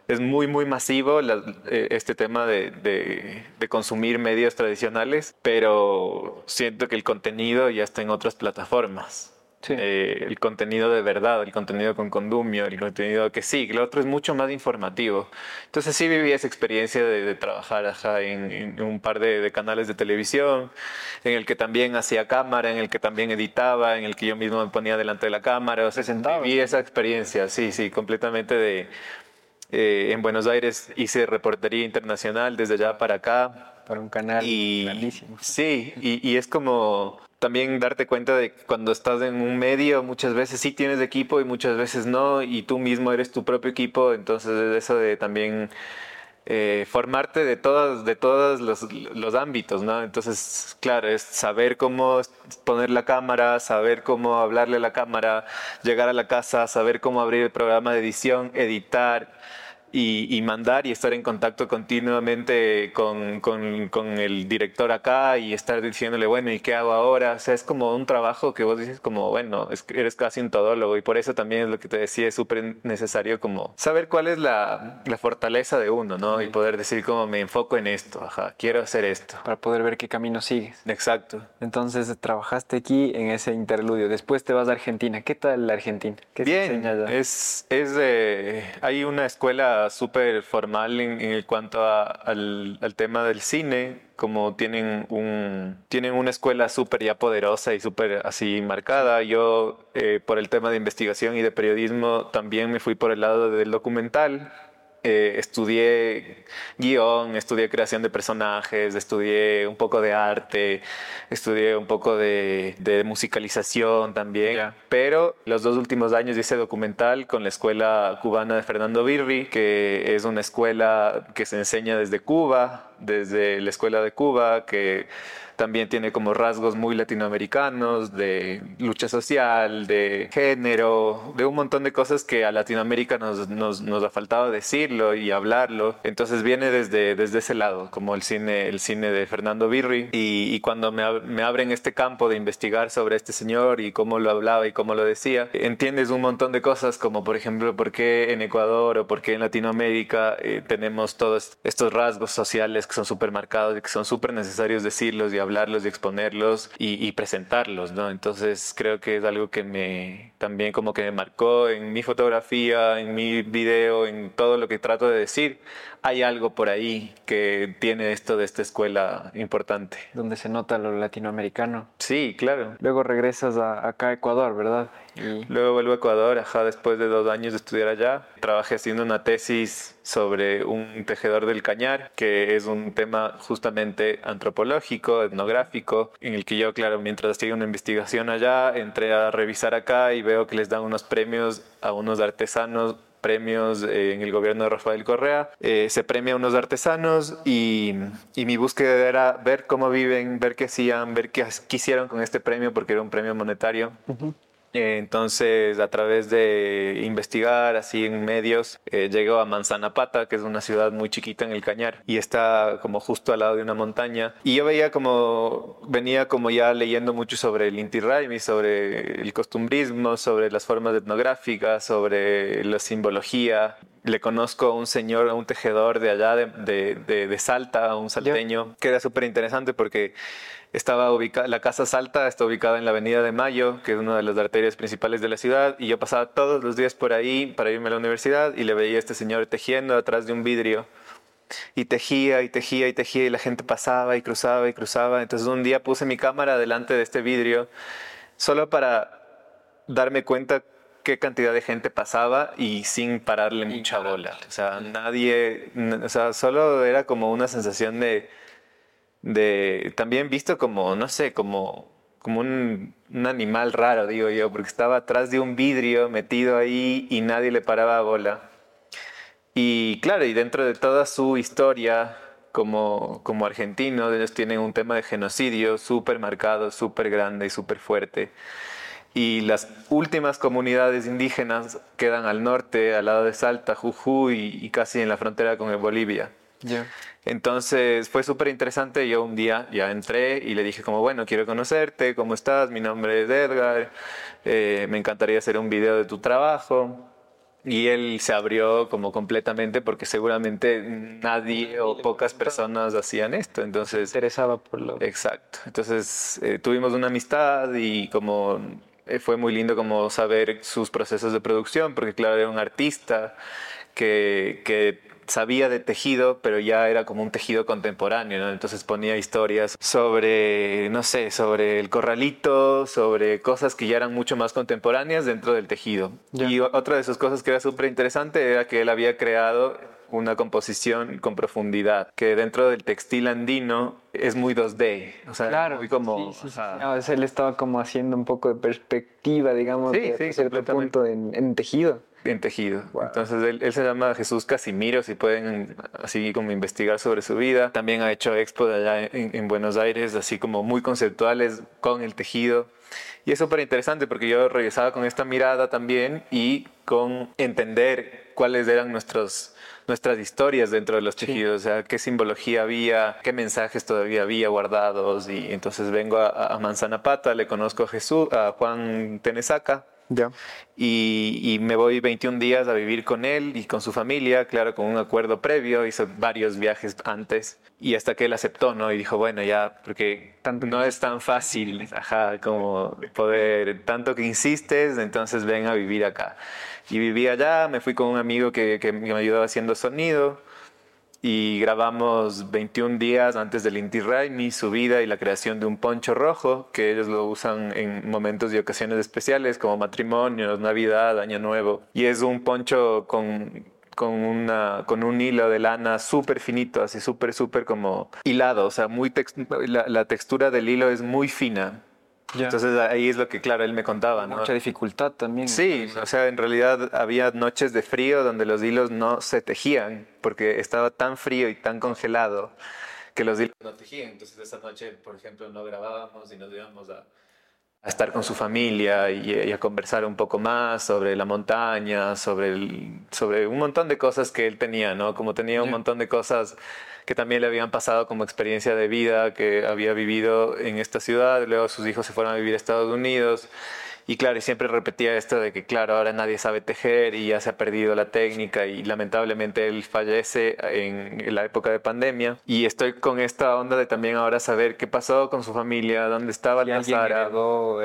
es muy, muy masivo eh, este tema de, de, consumir medios tradicionales, pero siento que el contenido ya está en otras plataformas. Eh, el contenido de verdad, el contenido con condumio, el contenido que sí, lo otro es mucho más informativo. Entonces sí viví esa experiencia de, trabajar en, un par de, canales de televisión, en el que también hacía cámara, en el que también editaba, en el que yo mismo me ponía delante de la cámara. O sea, viví esa experiencia, sí, sí, completamente de... Eh, en Buenos Aires hice reportería internacional desde allá para acá. Para un canal y, grandísimo. Sí, y, y es como también darte cuenta de que cuando estás en un medio muchas veces sí tienes equipo y muchas veces no y tú mismo eres tu propio equipo entonces eso de también eh, formarte de todos de todos los, los, ámbitos no entonces claro es saber cómo poner la cámara saber cómo hablarle a la cámara llegar a la casa saber cómo abrir el programa de edición editar y, mandar y estar en contacto continuamente con, con, con, el director acá y estar diciéndole, bueno, ¿y qué hago ahora? O sea, es como un trabajo que vos dices como, bueno, eres casi un todólogo y por eso también es lo que te decía, es súper necesario como saber cuál es la, la fortaleza de uno, ¿no? Y poder decir como me enfoco en esto, ajá, quiero hacer esto. Para poder ver qué camino sigues. Exacto. Entonces trabajaste aquí en ese interludio, después te vas a Argentina. ¿Qué tal la Argentina? ¿Qué Bien, es, es de, hay una escuela súper formal en, en, cuanto al, al, tema del cine, como tienen, un, tienen una escuela súper ya poderosa y súper así marcada. Yo, eh, por el tema de investigación y de periodismo, también me fui por el lado del documental eh, estudié guion, estudié creación de personajes, estudié un poco de arte, estudié un poco de, musicalización también. Pero los dos últimos años hice documental con la Escuela Cubana de Fernando Birri, que es una escuela que se enseña desde Cuba, desde la Escuela de Cuba, que también tiene como rasgos muy latinoamericanos, de lucha social, de género, de un montón de cosas que a Latinoamérica nos, nos, nos ha faltado decirlo y hablarlo. Entonces viene desde, desde ese lado, como el cine, el cine de Fernando Birri. Y, y cuando me, me, abren este campo de investigar sobre este señor y cómo lo hablaba y cómo lo decía, entiendes un montón de cosas, como por ejemplo, por qué en Ecuador o por qué en Latinoamérica eh, tenemos todos estos rasgos sociales que son súper marcados y que son súper necesarios decirlos y hablarlos hablarlos y exponerlos y, presentarlos, ¿no? Entonces creo que es algo que me también como que me marcó en mi fotografía, en mi video, en todo lo que trato de decir. Hay algo por ahí que tiene esto de esta escuela importante. Donde se nota lo latinoamericano. Sí, claro. Luego regresas a, acá a Ecuador, ¿verdad? Luego vuelvo a Ecuador, ajá, después de dos años de estudiar allá. Trabajé haciendo una tesis sobre un tejedor del cañar, que es un tema justamente antropológico, etnográfico, en el que yo, claro, mientras hacía una investigación allá, entré a revisar acá y veo que les dan unos premios a unos artesanos premios eh, en el gobierno de Rafael Correa. Eh, se premia a unos artesanos y, y, mi búsqueda era ver cómo viven, ver qué hacían, ver qué, qué hicieron con este premio porque era un premio monetario. Entonces, a través de investigar así en medios, eh, llego a Manzana Pata, que es una ciudad muy chiquita en el Cañar, y está como justo al lado de una montaña. Y yo veía como, venía como ya leyendo mucho sobre el Inti Raymi, sobre el costumbrismo, sobre las formas etnográficas, sobre la simbología. Le conozco a un señor, a un tejedor de allá, de, de, de, Salta, un salteño, que era súper interesante porque estaba ubicada, la Casa Salta está ubicada en la Avenida de Mayo, que es una de las arterias principales de la ciudad, y yo pasaba todos los días por ahí para irme a la universidad y le veía a este señor tejiendo atrás de un vidrio. Y tejía y tejía y tejía y la gente pasaba y cruzaba y cruzaba. Entonces un día puse mi cámara delante de este vidrio solo para darme cuenta qué cantidad de gente pasaba y sin pararle mucha bola. O sea, nadie, o sea, solo era como una sensación de de también visto como, no sé, como, como un, un, animal raro, digo yo, porque estaba atrás de un vidrio metido ahí y nadie le paraba bola. Y claro, y dentro de toda su historia como, como argentino, ellos tienen un tema de genocidio súper marcado, súper grande y súper fuerte. Y las últimas comunidades indígenas quedan al norte, al lado de Salta, Jujuy y casi en la frontera con Bolivia. Entonces fue súper interesante. Yo un día ya entré y le dije como, bueno, quiero conocerte, ¿cómo estás? Mi nombre es Edgar, eh, me encantaría hacer un video de tu trabajo. Y él se abrió como completamente porque seguramente nadie o pocas personas hacían esto. Entonces... interesaba por lo... Exacto. Entonces eh, tuvimos una amistad y como fue muy lindo como saber sus procesos de producción porque claro, era un artista que, que sabía de tejido, pero ya era como un tejido contemporáneo, ¿no? Entonces ponía historias sobre, no sé, sobre el corralito, sobre cosas que ya eran mucho más contemporáneas dentro del tejido. Y otra de sus cosas que era súper interesante era que él había creado una composición con profundidad, que dentro del textil andino es muy 2D, o sea, claro, muy como... Sí, sí, él estaba como haciendo un poco de perspectiva, digamos, de cierto punto en, en tejido en tejido. Entonces él, se llama Jesús Casimiro, si pueden así como investigar sobre su vida. También ha hecho expo de allá en, Buenos Aires, así como muy conceptuales con el tejido. Y es súper interesante porque yo regresaba con esta mirada también y con entender cuáles eran nuestros, nuestras historias dentro de los tejidos, o sea, qué simbología había, qué mensajes todavía había guardados. Y entonces vengo a, a Manzana Pata, le conozco a Jesús, a Juan Tenesaca, y, me voy 21 días a vivir con él y con su familia, claro, con un acuerdo previo, hice varios viajes antes y hasta que él aceptó, ¿no? Y dijo, bueno, ya, porque no es tan fácil, ajá, como poder, tanto que insistes, entonces ven a vivir acá. Y viví allá, me fui con un amigo que, que me ayudaba haciendo sonido y grabamos 21 días antes del Inti Raymi, su vida y la creación de un poncho rojo, que ellos lo usan en momentos y ocasiones especiales como matrimonios, Navidad, Año Nuevo. Y es un poncho con, con, una, con un hilo de lana súper finito, así súper, súper como hilado, o sea, muy la textura del hilo es muy fina. Entonces ahí es lo que, claro, él me contaba. ¿no? Mucha dificultad también. Sí, o sea, en realidad había noches de frío donde los hilos no se tejían porque estaba tan frío y tan congelado que los hilos no tejían. Entonces esa noche, por ejemplo, no grabábamos y nos íbamos a, a estar con su familia y, a conversar un poco más sobre la montaña, sobre, el, sobre un montón de cosas que él tenía, ¿no? Como tenía un montón de cosas que también le habían pasado como experiencia de vida, que había vivido en esta ciudad, luego sus hijos se fueron a vivir a Estados Unidos. Y claro, y siempre repetía esto de que, claro, ahora nadie sabe tejer y ya se ha perdido la técnica y lamentablemente él fallece en la época de pandemia. Y estoy con esta onda de también ahora saber qué pasó con su familia, dónde estaba la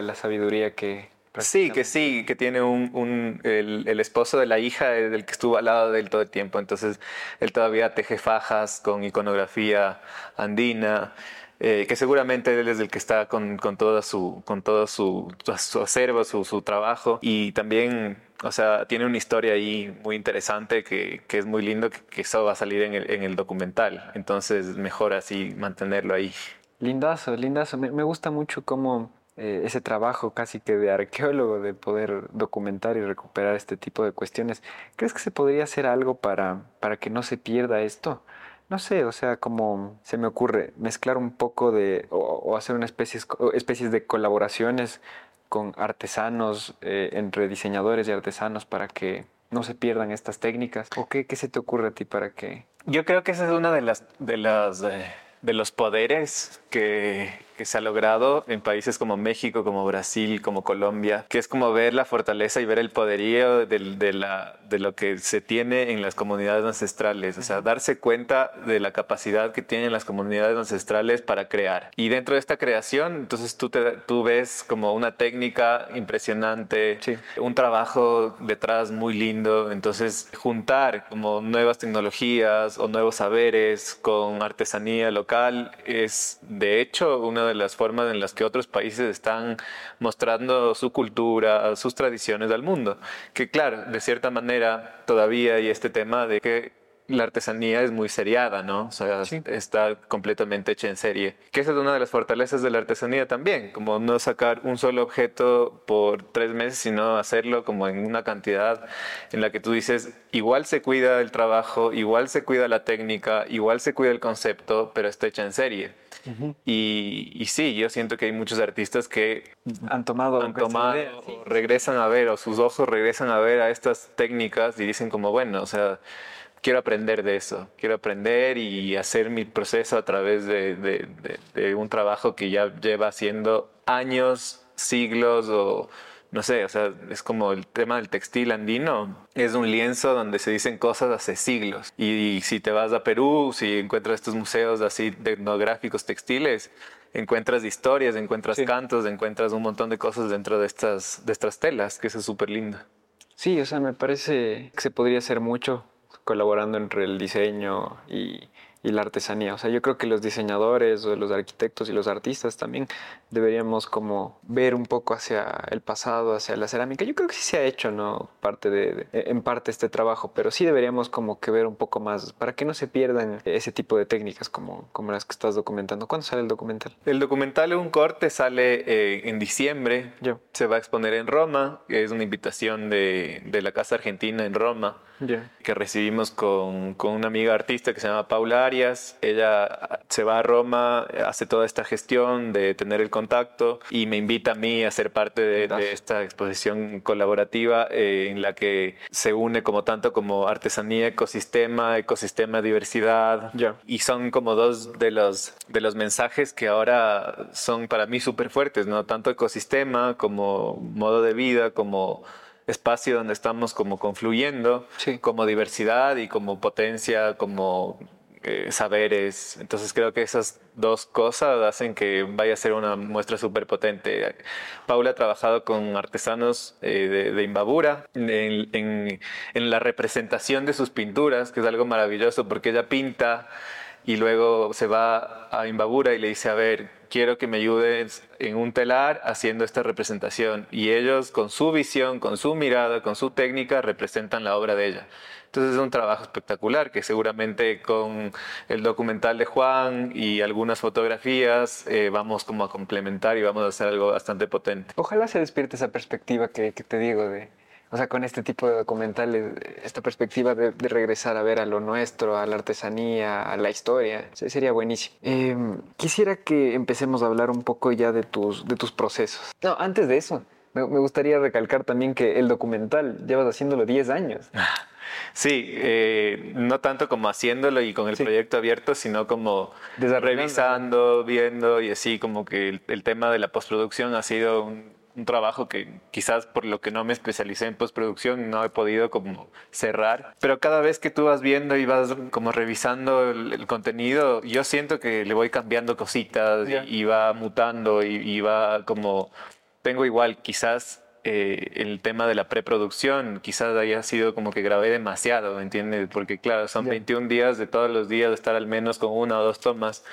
la sabiduría que, Sí, que sí, que tiene un, el, esposo de la hija del que estuvo al lado de él todo el tiempo. Entonces, él todavía teje fajas con iconografía andina, eh, que seguramente él es el que está con, con toda su, con todo su, su acervo, su, su, trabajo. Y también, o sea, tiene una historia ahí muy interesante que, que es muy lindo, que, eso va a salir en el, en el documental. Entonces, mejor así mantenerlo ahí. Lindazo, lindazo. Me, me gusta mucho cómo eh, ese trabajo casi que de arqueólogo de poder documentar y recuperar este tipo de cuestiones. ¿Crees que se podría hacer algo para, para que no se pierda esto? No sé, o sea, como se me ocurre mezclar un poco de, o, hacer una especie, especies de colaboraciones con artesanos, eh, entre diseñadores y artesanos para que no se pierdan estas técnicas? ¿O qué, qué, se te ocurre a ti para que...? Yo creo que esa es una de las... De las eh, de los poderes que, que, se ha logrado en países como México, como Brasil, como Colombia, que es como ver la fortaleza y ver el poderío de, de, la, de lo que se tiene en las comunidades ancestrales, o sea, darse cuenta de la capacidad que tienen las comunidades ancestrales para crear. Y dentro de esta creación, entonces tú, te, tú ves como una técnica impresionante, un trabajo detrás muy lindo, entonces juntar como nuevas tecnologías o nuevos saberes con artesanía local es de hecho una de las formas en las que otros países están mostrando su cultura, sus tradiciones al mundo. Que claro, de cierta manera todavía hay este tema de que la artesanía es muy seriada, ¿no? O sea, está completamente hecha en serie. Que esa es una de las fortalezas de la artesanía también, como no sacar un solo objeto por tres meses, sino hacerlo como en una cantidad en la que tú dices, igual se cuida el trabajo, igual se cuida la técnica, igual se cuida el concepto, pero está hecha en serie. y, y, sí, yo siento que hay muchos artistas que han tomado, han tomado regresan a ver, o sus ojos regresan a ver a estas técnicas y dicen como, bueno, o sea, quiero aprender de eso, quiero aprender y hacer mi proceso a través de, de, un trabajo que ya lleva haciendo años, siglos o no sé, o sea, es como el tema del textil andino, es un lienzo donde se dicen cosas hace siglos. Y, si te vas a Perú, si encuentras estos museos así etnográficos textiles, encuentras historias, encuentras cantos, encuentras un montón de cosas dentro de estas, de estas telas, que eso es súper lindo. Sí, o sea, me parece que se podría hacer mucho colaborando entre el diseño y, y la artesanía. O sea, yo creo que los diseñadores o los arquitectos y los artistas también deberíamos como ver un poco hacia el pasado, hacia la cerámica. Yo creo que sí se ha hecho, ¿no? Parte de, en parte este trabajo, pero sí deberíamos como que ver un poco más para que no se pierdan ese tipo de técnicas como, como las que estás documentando. ¿Cuándo sale el documental? El documental, un corte, sale eh, en diciembre. Yo. Se va a exponer en Roma. Es una invitación de, de la Casa Argentina en Roma que recibimos con, con, una amiga artista que se llama Paula Arias. Ella se va a Roma, hace toda esta gestión de tener el contacto y me invita a mí a ser parte de, esta exposición colaborativa eh, en la que se une como tanto como artesanía, ecosistema, ecosistema, diversidad. Y son como dos de los, de los mensajes que ahora son para mí súper fuertes, ¿no? Tanto ecosistema como modo de vida, como espacio donde estamos como confluyendo, como diversidad y como potencia, como saberes. Entonces creo que esas dos cosas hacen que vaya a ser una muestra súper potente. Paula ha trabajado con artesanos eh, de, Imbabura en, en la representación de sus pinturas, que es algo maravilloso porque ella pinta y luego se va a Imbabura y le dice, a ver, quiero que me ayudes en un telar haciendo esta representación. Y ellos con su visión, con su mirada, con su técnica, representan la obra de ella. Entonces es un trabajo espectacular que seguramente con el documental de Juan y algunas fotografías eh, vamos como a complementar y vamos a hacer algo bastante potente. Ojalá se despierte esa perspectiva que, que te digo de o sea, con este tipo de documentales, esta perspectiva de, regresar a ver a lo nuestro, a la artesanía, a la historia, sería buenísimo. Em, quisiera que empecemos a hablar un poco ya de tus, de tus procesos. No, antes de eso, me, gustaría recalcar también que el documental llevas haciéndolo 10 años. Sí, eh, no tanto como haciéndolo y con el proyecto abierto, sino como revisando, viendo y así como que el tema de la postproducción ha sido un, un trabajo que quizás por lo que no me especialicé en postproducción no he podido como cerrar. Pero cada vez que tú vas viendo y vas como revisando el, contenido, yo siento que le voy cambiando cositas y, va mutando y, va como... Tengo igual quizás eh, el tema de la preproducción, quizás haya sido como que grabé demasiado, ¿me entiendes? Porque claro, son 21 días de todos los días de estar al menos con una o dos tomas.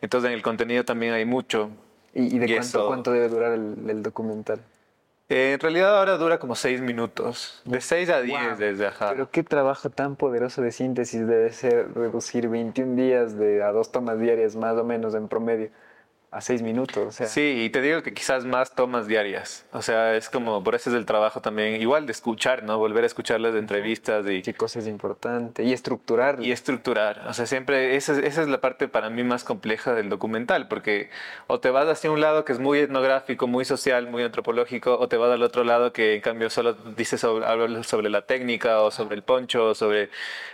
Entonces en el contenido también hay mucho. ¿Y, de cuánto, cuánto, debe durar el, documental? Eh, en realidad ahora dura como seis minutos, de seis a diez desde ajá. Pero qué trabajo tan poderoso de síntesis debe ser reducir 21 días de a dos tomas diarias más o menos en promedio. A seis minutos. O sea. Sí, y te digo que quizás más tomas diarias. O sea, es como, por eso es el trabajo también, igual de escuchar, ¿no? Volver a escuchar las entrevistas y... Qué cosa es importante. Y estructurar. Y estructurar. O sea, siempre, esa, esa es la parte para mí más compleja del documental, porque o te vas hacia un lado que es muy etnográfico, muy social, muy antropológico, o te vas al otro lado que en cambio solo dices sobre, sobre la técnica o sobre el poncho, o sobre...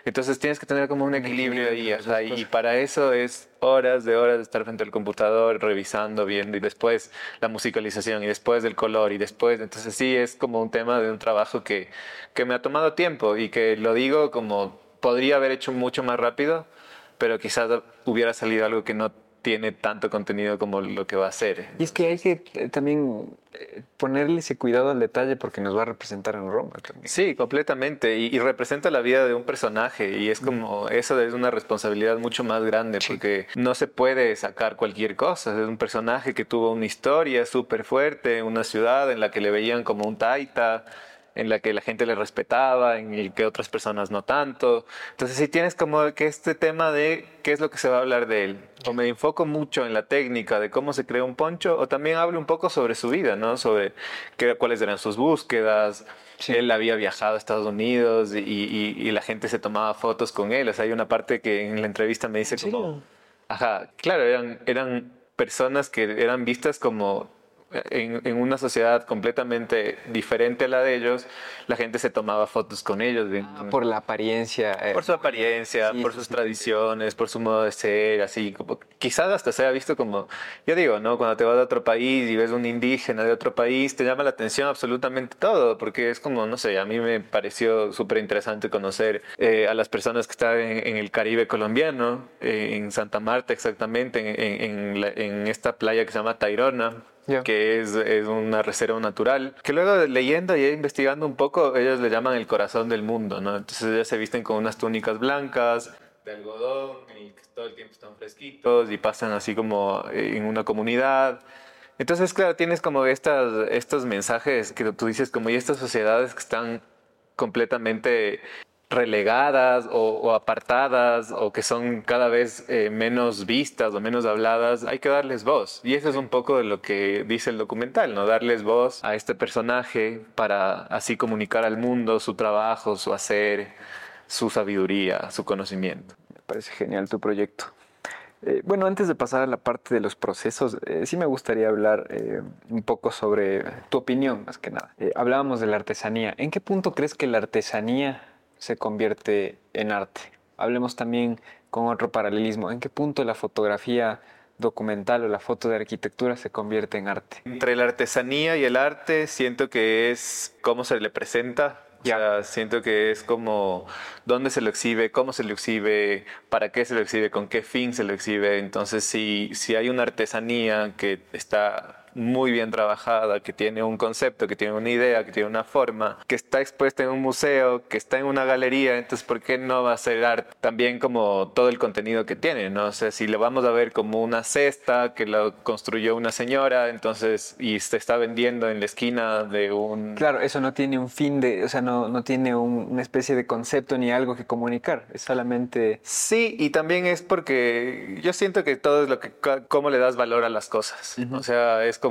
Entonces tienes que tener como un equilibrio ahí. O sea, y para eso es horas de horas de estar frente al computador revisando, viendo y después la musicalización y después del color y después, entonces sí es como un tema de un trabajo que, que me ha tomado tiempo y que lo digo como podría haber hecho mucho más rápido, pero quizás hubiera salido algo que no tiene tanto contenido como lo que va a ser. Y es que hay que eh, también eh, ponerle ese cuidado al detalle porque nos va a representar en Roma también. Sí, completamente. Y, representa la vida de un personaje. Y es como, eso es una responsabilidad mucho más grande porque no se puede sacar cualquier cosa. Es un personaje que tuvo una historia súper fuerte, una ciudad en la que le veían como un taita en la que la gente le respetaba, en el que otras personas no tanto. Entonces si tienes como que este tema de qué es lo que se va a hablar de él. O me enfoco mucho en la técnica de cómo se crea un poncho, o también hablo un poco sobre su vida, ¿no? Sobre qué, cuáles eran sus búsquedas. Él había viajado a Estados Unidos y, y, la gente se tomaba fotos con él. O sea, hay una parte que en la entrevista me dice como... Ajá, claro, eran, eran personas que eran vistas como en, una sociedad completamente diferente a la de ellos, la gente se tomaba fotos con ellos. Ah, por la apariencia. Eh. Por su apariencia, por sus tradiciones, por su modo de ser, así. Como, quizás hasta se ha visto como, yo digo, ¿no? Cuando te vas a otro país y ves un indígena de otro país, te llama la atención absolutamente todo, porque es como, no sé, a mí me pareció súper interesante conocer eh, a las personas que están en, el Caribe colombiano, eh, en Santa Marta exactamente, en, en esta playa que se llama Tairona que es, es, una reserva natural, que luego leyendo y investigando un poco, ellos le llaman el corazón del mundo, ¿no? Entonces ellos se visten con unas túnicas blancas de algodón y todo el tiempo están fresquitos y pasan así como en una comunidad. Entonces, claro, tienes como estas, estos mensajes que tú dices, como y estas sociedades que están completamente relegadas o, apartadas o que son cada vez eh, menos vistas o menos habladas, hay que darles voz. Y eso es un poco de lo que dice el documental, ¿no? Darles voz a este personaje para así comunicar al mundo su trabajo, su hacer, su sabiduría, su conocimiento. Me parece genial tu proyecto. Eh, bueno, antes de pasar a la parte de los procesos, eh, sí me gustaría hablar un poco sobre tu opinión, más que nada. hablábamos de la artesanía. ¿En qué punto crees que la artesanía se convierte en arte. Hablemos también con otro paralelismo. ¿En qué punto la fotografía documental o la foto de arquitectura se convierte en arte? Entre la artesanía y el arte siento que es cómo se le presenta. Ya. siento que es como dónde se lo exhibe, cómo se lo exhibe, para qué se lo exhibe, con qué fin se lo exhibe. Entonces, si, si hay una artesanía que está muy bien trabajada, que tiene un concepto, que tiene una idea, que tiene una forma, que está expuesta en un museo, que está en una galería, entonces ¿por qué no va a ser arte? También como todo el contenido que tiene, ¿no? O sea, si lo vamos a ver como una cesta que lo construyó una señora, entonces, y se está vendiendo en la esquina de un... Claro, eso no tiene un fin de, o sea, no, no tiene una especie de concepto ni algo que comunicar, es solamente... Sí, y también es porque yo siento que todo es lo que, cómo le das valor a las cosas. O sea, es como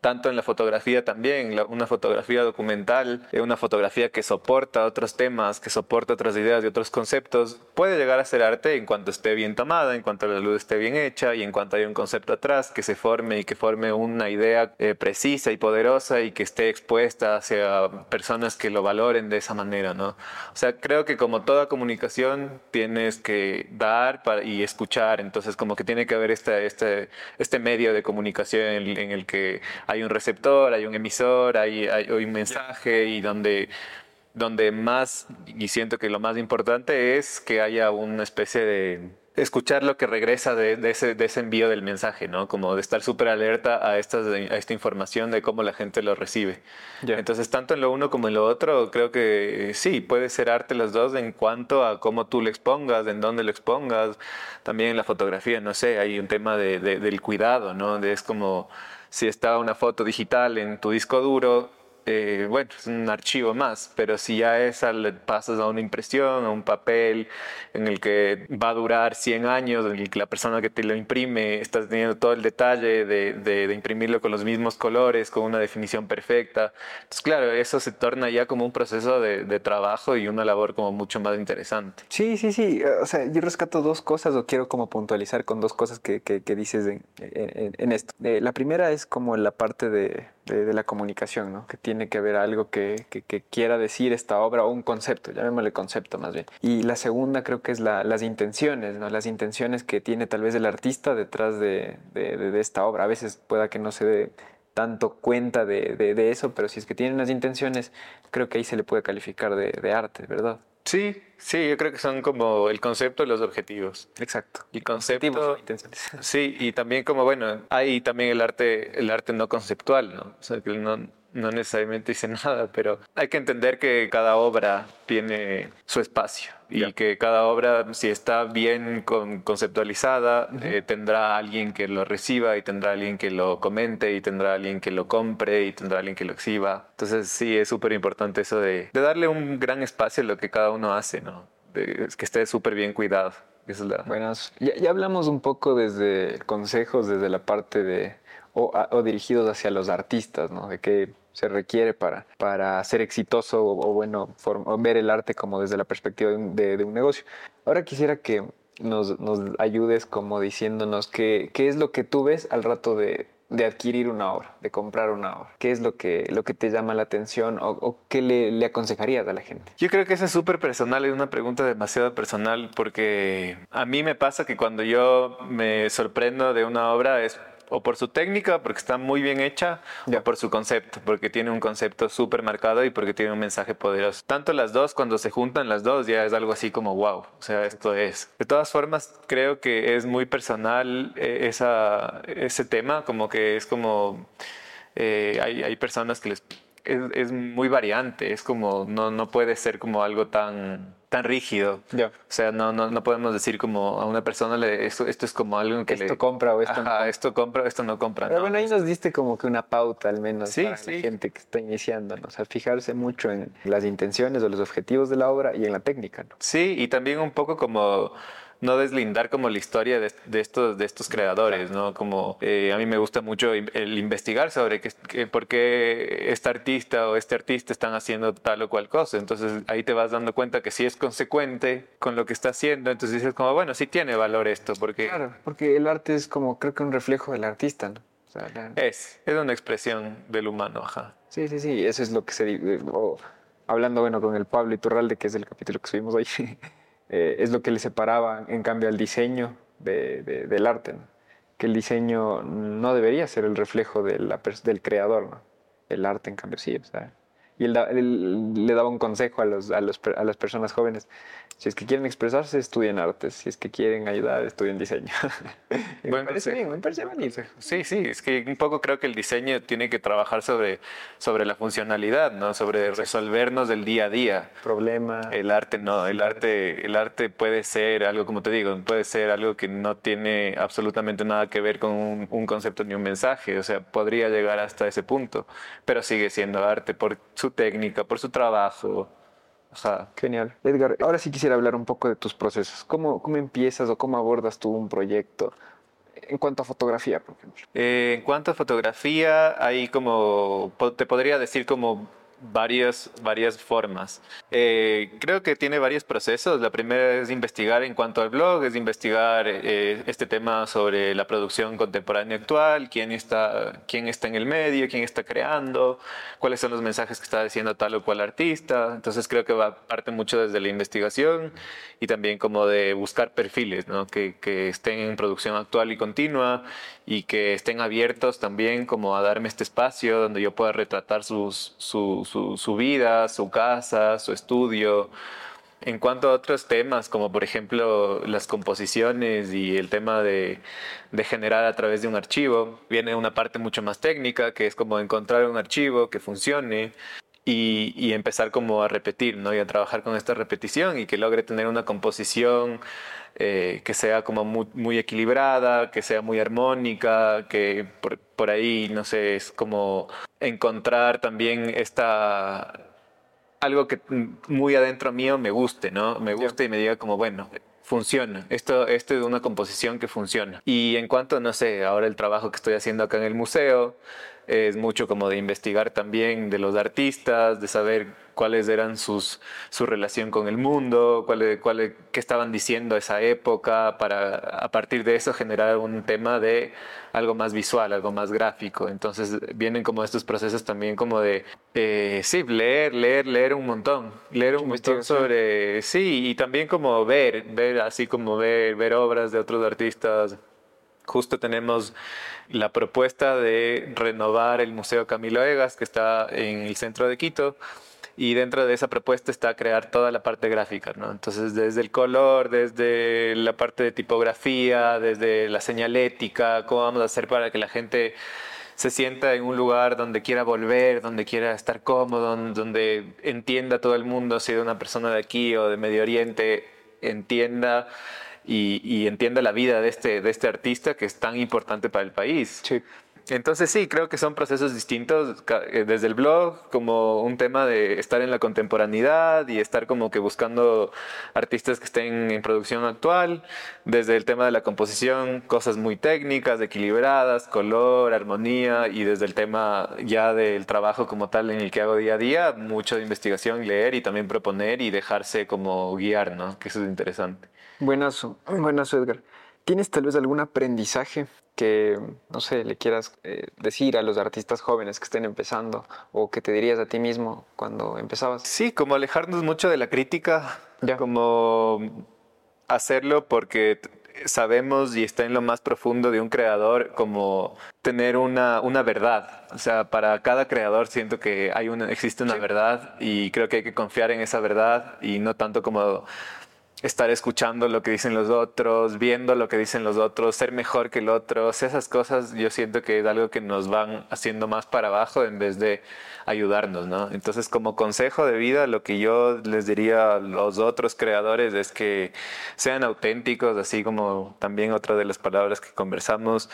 tanto en la fotografía también, una fotografía documental, eh, una fotografía que soporta otros temas, que soporta otras ideas y otros conceptos, puede llegar a ser arte en cuanto esté bien tomada, en cuanto la luz esté bien hecha y en cuanto hay un concepto atrás que se forme y que forme una idea eh, precisa y poderosa y que esté expuesta hacia personas que lo valoren de esa manera, ¿no? O sea, creo que como toda comunicación tienes que dar y escuchar, entonces como que tiene que haber este, este, este medio de comunicación en, en el que hay un receptor, hay un emisor, hay, hay, un mensaje y donde, donde más, y siento que lo más importante es que haya una especie de escuchar lo que regresa de, ese, de, ese, envío del mensaje, ¿no? Como de estar súper alerta a esta, a esta información de cómo la gente lo recibe. Entonces, tanto en lo uno como en lo otro, creo que sí, puede ser arte los dos en cuanto a cómo tú lo expongas, en dónde lo expongas. También en la fotografía, no sé, hay un tema de, del cuidado, ¿no? De, es como si está una foto digital en tu disco duro, eh, bueno, es un archivo más, pero si ya esa le pasas a una impresión, a un papel en el que va a durar 100 años, en el que la persona que te lo imprime está teniendo todo el detalle de, de, imprimirlo con los mismos colores, con una definición perfecta. Entonces, claro, eso se torna ya como un proceso de, de trabajo y una labor como mucho más interesante. Sí, sí, sí. O sea, yo rescato dos cosas o quiero como puntualizar con dos cosas que, que, dices en, en, esto. Eh, la primera es como la parte de, de, la comunicación, ¿no? Que tiene que haber algo que, que, quiera decir esta obra o un concepto, llamémosle concepto más bien. Y la segunda creo que es la, las intenciones, ¿no? Las intenciones que tiene tal vez el artista detrás de, de esta obra. A veces pueda que no se dé tanto cuenta de, de, eso, pero si es que tiene unas intenciones, creo que ahí se le puede calificar de, de arte, ¿verdad? Sí, sí, yo creo que son como el concepto y los objetivos. Exacto. Y concepto. Sí, y también como, bueno, hay también el arte, el arte no conceptual, ¿no? O sea, que no, no necesariamente dice nada, pero hay que entender que cada obra tiene su espacio y que cada obra, si está bien conceptualizada, eh, tendrá alguien que lo reciba y tendrá alguien que lo comente y tendrá alguien que lo compre y tendrá alguien que lo exhiba. Entonces sí, es súper importante eso de, de, darle un gran espacio a lo que cada uno hace, ¿no? De, que esté súper bien cuidado. es la... Buenas. Ya, ya hablamos un poco desde consejos, desde la parte de o, dirigidos hacia los artistas, ¿no? De qué se requiere para, para ser exitoso o, bueno, ver el arte como desde la perspectiva de un, negocio. Ahora quisiera que nos, nos, ayudes como diciéndonos qué, qué es lo que tú ves al rato de, de adquirir una obra, de comprar una obra? ¿Qué es lo que, lo que te llama la atención o, qué le, le, aconsejarías a la gente? Yo creo que eso es súper personal, es una pregunta demasiado personal porque a mí me pasa que cuando yo me sorprendo de una obra es o por su técnica, porque está muy bien hecha, o por su concepto, porque tiene un concepto súper marcado y porque tiene un mensaje poderoso. Tanto las dos, cuando se juntan las dos, ya es algo así como wow, o sea, esto es. De todas formas, creo que es muy personal eh, esa, ese tema, como que es como... Eh, hay, hay personas que les es, es, muy variante, es como, no, no puede ser como algo tan, tan rígido. O sea, no, no, no podemos decir como a una persona, le, esto, esto es como algo que esto compra o esto no. esto compra o esto no compra. Pero bueno, ahí nos diste como que una pauta al menos para la gente que está iniciando, ¿no? o sea, fijarse mucho en las intenciones o los objetivos de la obra y en la técnica. ¿no? Sí, y también un poco como no deslindar como la historia de, de estos, de estos creadores, ¿no? Como eh, a mí me gusta mucho el investigar sobre qué, por qué este artista o este artista están haciendo tal o cual cosa. Entonces ahí te vas dando cuenta que si es consecuente con lo que está haciendo, entonces dices como, bueno, sí tiene valor esto, porque... Claro, porque el arte es como, creo que un reflejo del artista, ¿no? Es, es una expresión del humano, ajá. Sí, sí, sí, eso es lo que se... hablando, bueno, con el Pablo Iturralde, que es el capítulo que subimos hoy, Eh, es lo que le separaba en cambio al diseño del arte, que el diseño no debería ser el reflejo de del creador, el arte en cambio sí. O sea, y él, le daba un consejo a, los, a, los, a, las personas jóvenes. Si es que quieren expresarse, estudien artes. Si es que quieren ayudar, estudien diseño. me parece bien, me parece Sí, sí, es que un poco creo que el diseño tiene que trabajar sobre, sobre la funcionalidad, ¿no? Sobre resolvernos del día a día. Problema. El arte no, el arte, el arte puede ser algo, como te digo, puede ser algo que no tiene absolutamente nada que ver con un, un concepto ni un mensaje. O sea, podría llegar hasta ese punto, pero sigue siendo arte por su técnica, por su trabajo. Genial. Edgar, ahora sí quisiera hablar un poco de tus procesos. ¿Cómo, cómo empiezas o cómo abordas tú un proyecto? En cuanto a fotografía, por ejemplo. Eh, en cuanto a fotografía, hay como, te podría decir como varias, varias formas. Eh, creo que tiene varios procesos. La primera es investigar en cuanto al blog, es investigar eh, este tema sobre la producción contemporánea actual, quién está, quién está en el medio, quién está creando, cuáles son los mensajes que está diciendo tal o cual artista. Entonces creo que va parte mucho desde la investigación y también como de buscar perfiles ¿no? que, que estén en producción actual y continua y que estén abiertos también como a darme este espacio donde yo pueda retratar sus, su, su, vida, su casa, su estudio. En cuanto a otros temas, como por ejemplo las composiciones y el tema de, de, generar a través de un archivo, viene una parte mucho más técnica, que es como encontrar un archivo que funcione y, empezar como a repetir, ¿no? Y a trabajar con esta repetición y que logre tener una composición eh, que sea como muy, equilibrada, que sea muy armónica, que por, ahí, no sé, es como encontrar también esta algo que muy adentro mío me guste, ¿no? Me guste y me diga como, bueno, funciona. Esto, esto es una composición que funciona. Y en cuanto, no sé, ahora el trabajo que estoy haciendo acá en el museo, es mucho como de investigar también de los artistas, de saber cuáles eran sus, su relación con el mundo, cuál, cuál, qué estaban diciendo esa época, para a partir de eso generar un tema de algo más visual, algo más gráfico. Entonces vienen como estos procesos también como de, eh, sí, leer, leer, leer un montón, leer un montón sobre, sí, y también como ver, ver así como ver, ver obras de otros artistas. Justo tenemos la propuesta de renovar el Museo Camilo Egas, que está en el centro de Quito. Y dentro de esa propuesta está crear toda la parte gráfica, ¿no? Entonces, desde el color, desde la parte de tipografía, desde la señalética, cómo vamos a hacer para que la gente se sienta en un lugar donde quiera volver, donde quiera estar cómodo, donde entienda todo el mundo, si de una persona de aquí o de Medio Oriente, entienda y, entienda la vida de este, de este artista que es tan importante para el país. Sí. Entonces sí, creo que son procesos distintos eh, desde el blog como un tema de estar en la contemporaneidad y estar como que buscando artistas que estén en producción actual, desde el tema de la composición, cosas muy técnicas, equilibradas, color, armonía y desde el tema ya del trabajo como tal en el que hago día a día, mucho de investigación, leer y también proponer y dejarse como guiar, ¿no? Que eso es interesante. Buenazo, buenazo Edgar. ¿Tienes tal vez algún aprendizaje que, no sé, le quieras eh, decir a los artistas jóvenes que estén empezando o que te dirías a ti mismo cuando empezabas? Sí, como alejarnos mucho de la crítica, ya. como hacerlo porque sabemos y está en lo más profundo de un creador como tener una, una verdad. O sea, para cada creador siento que hay una, existe una verdad y creo que hay que confiar en esa verdad y no tanto como estar escuchando lo que dicen los otros, viendo lo que dicen los otros, ser mejor que el otro, esas cosas yo siento que es algo que nos van haciendo más para abajo en vez de ayudarnos, ¿no? Entonces como consejo de vida lo que yo les diría a los otros creadores es que sean auténticos, así como también otra de las palabras que conversamos,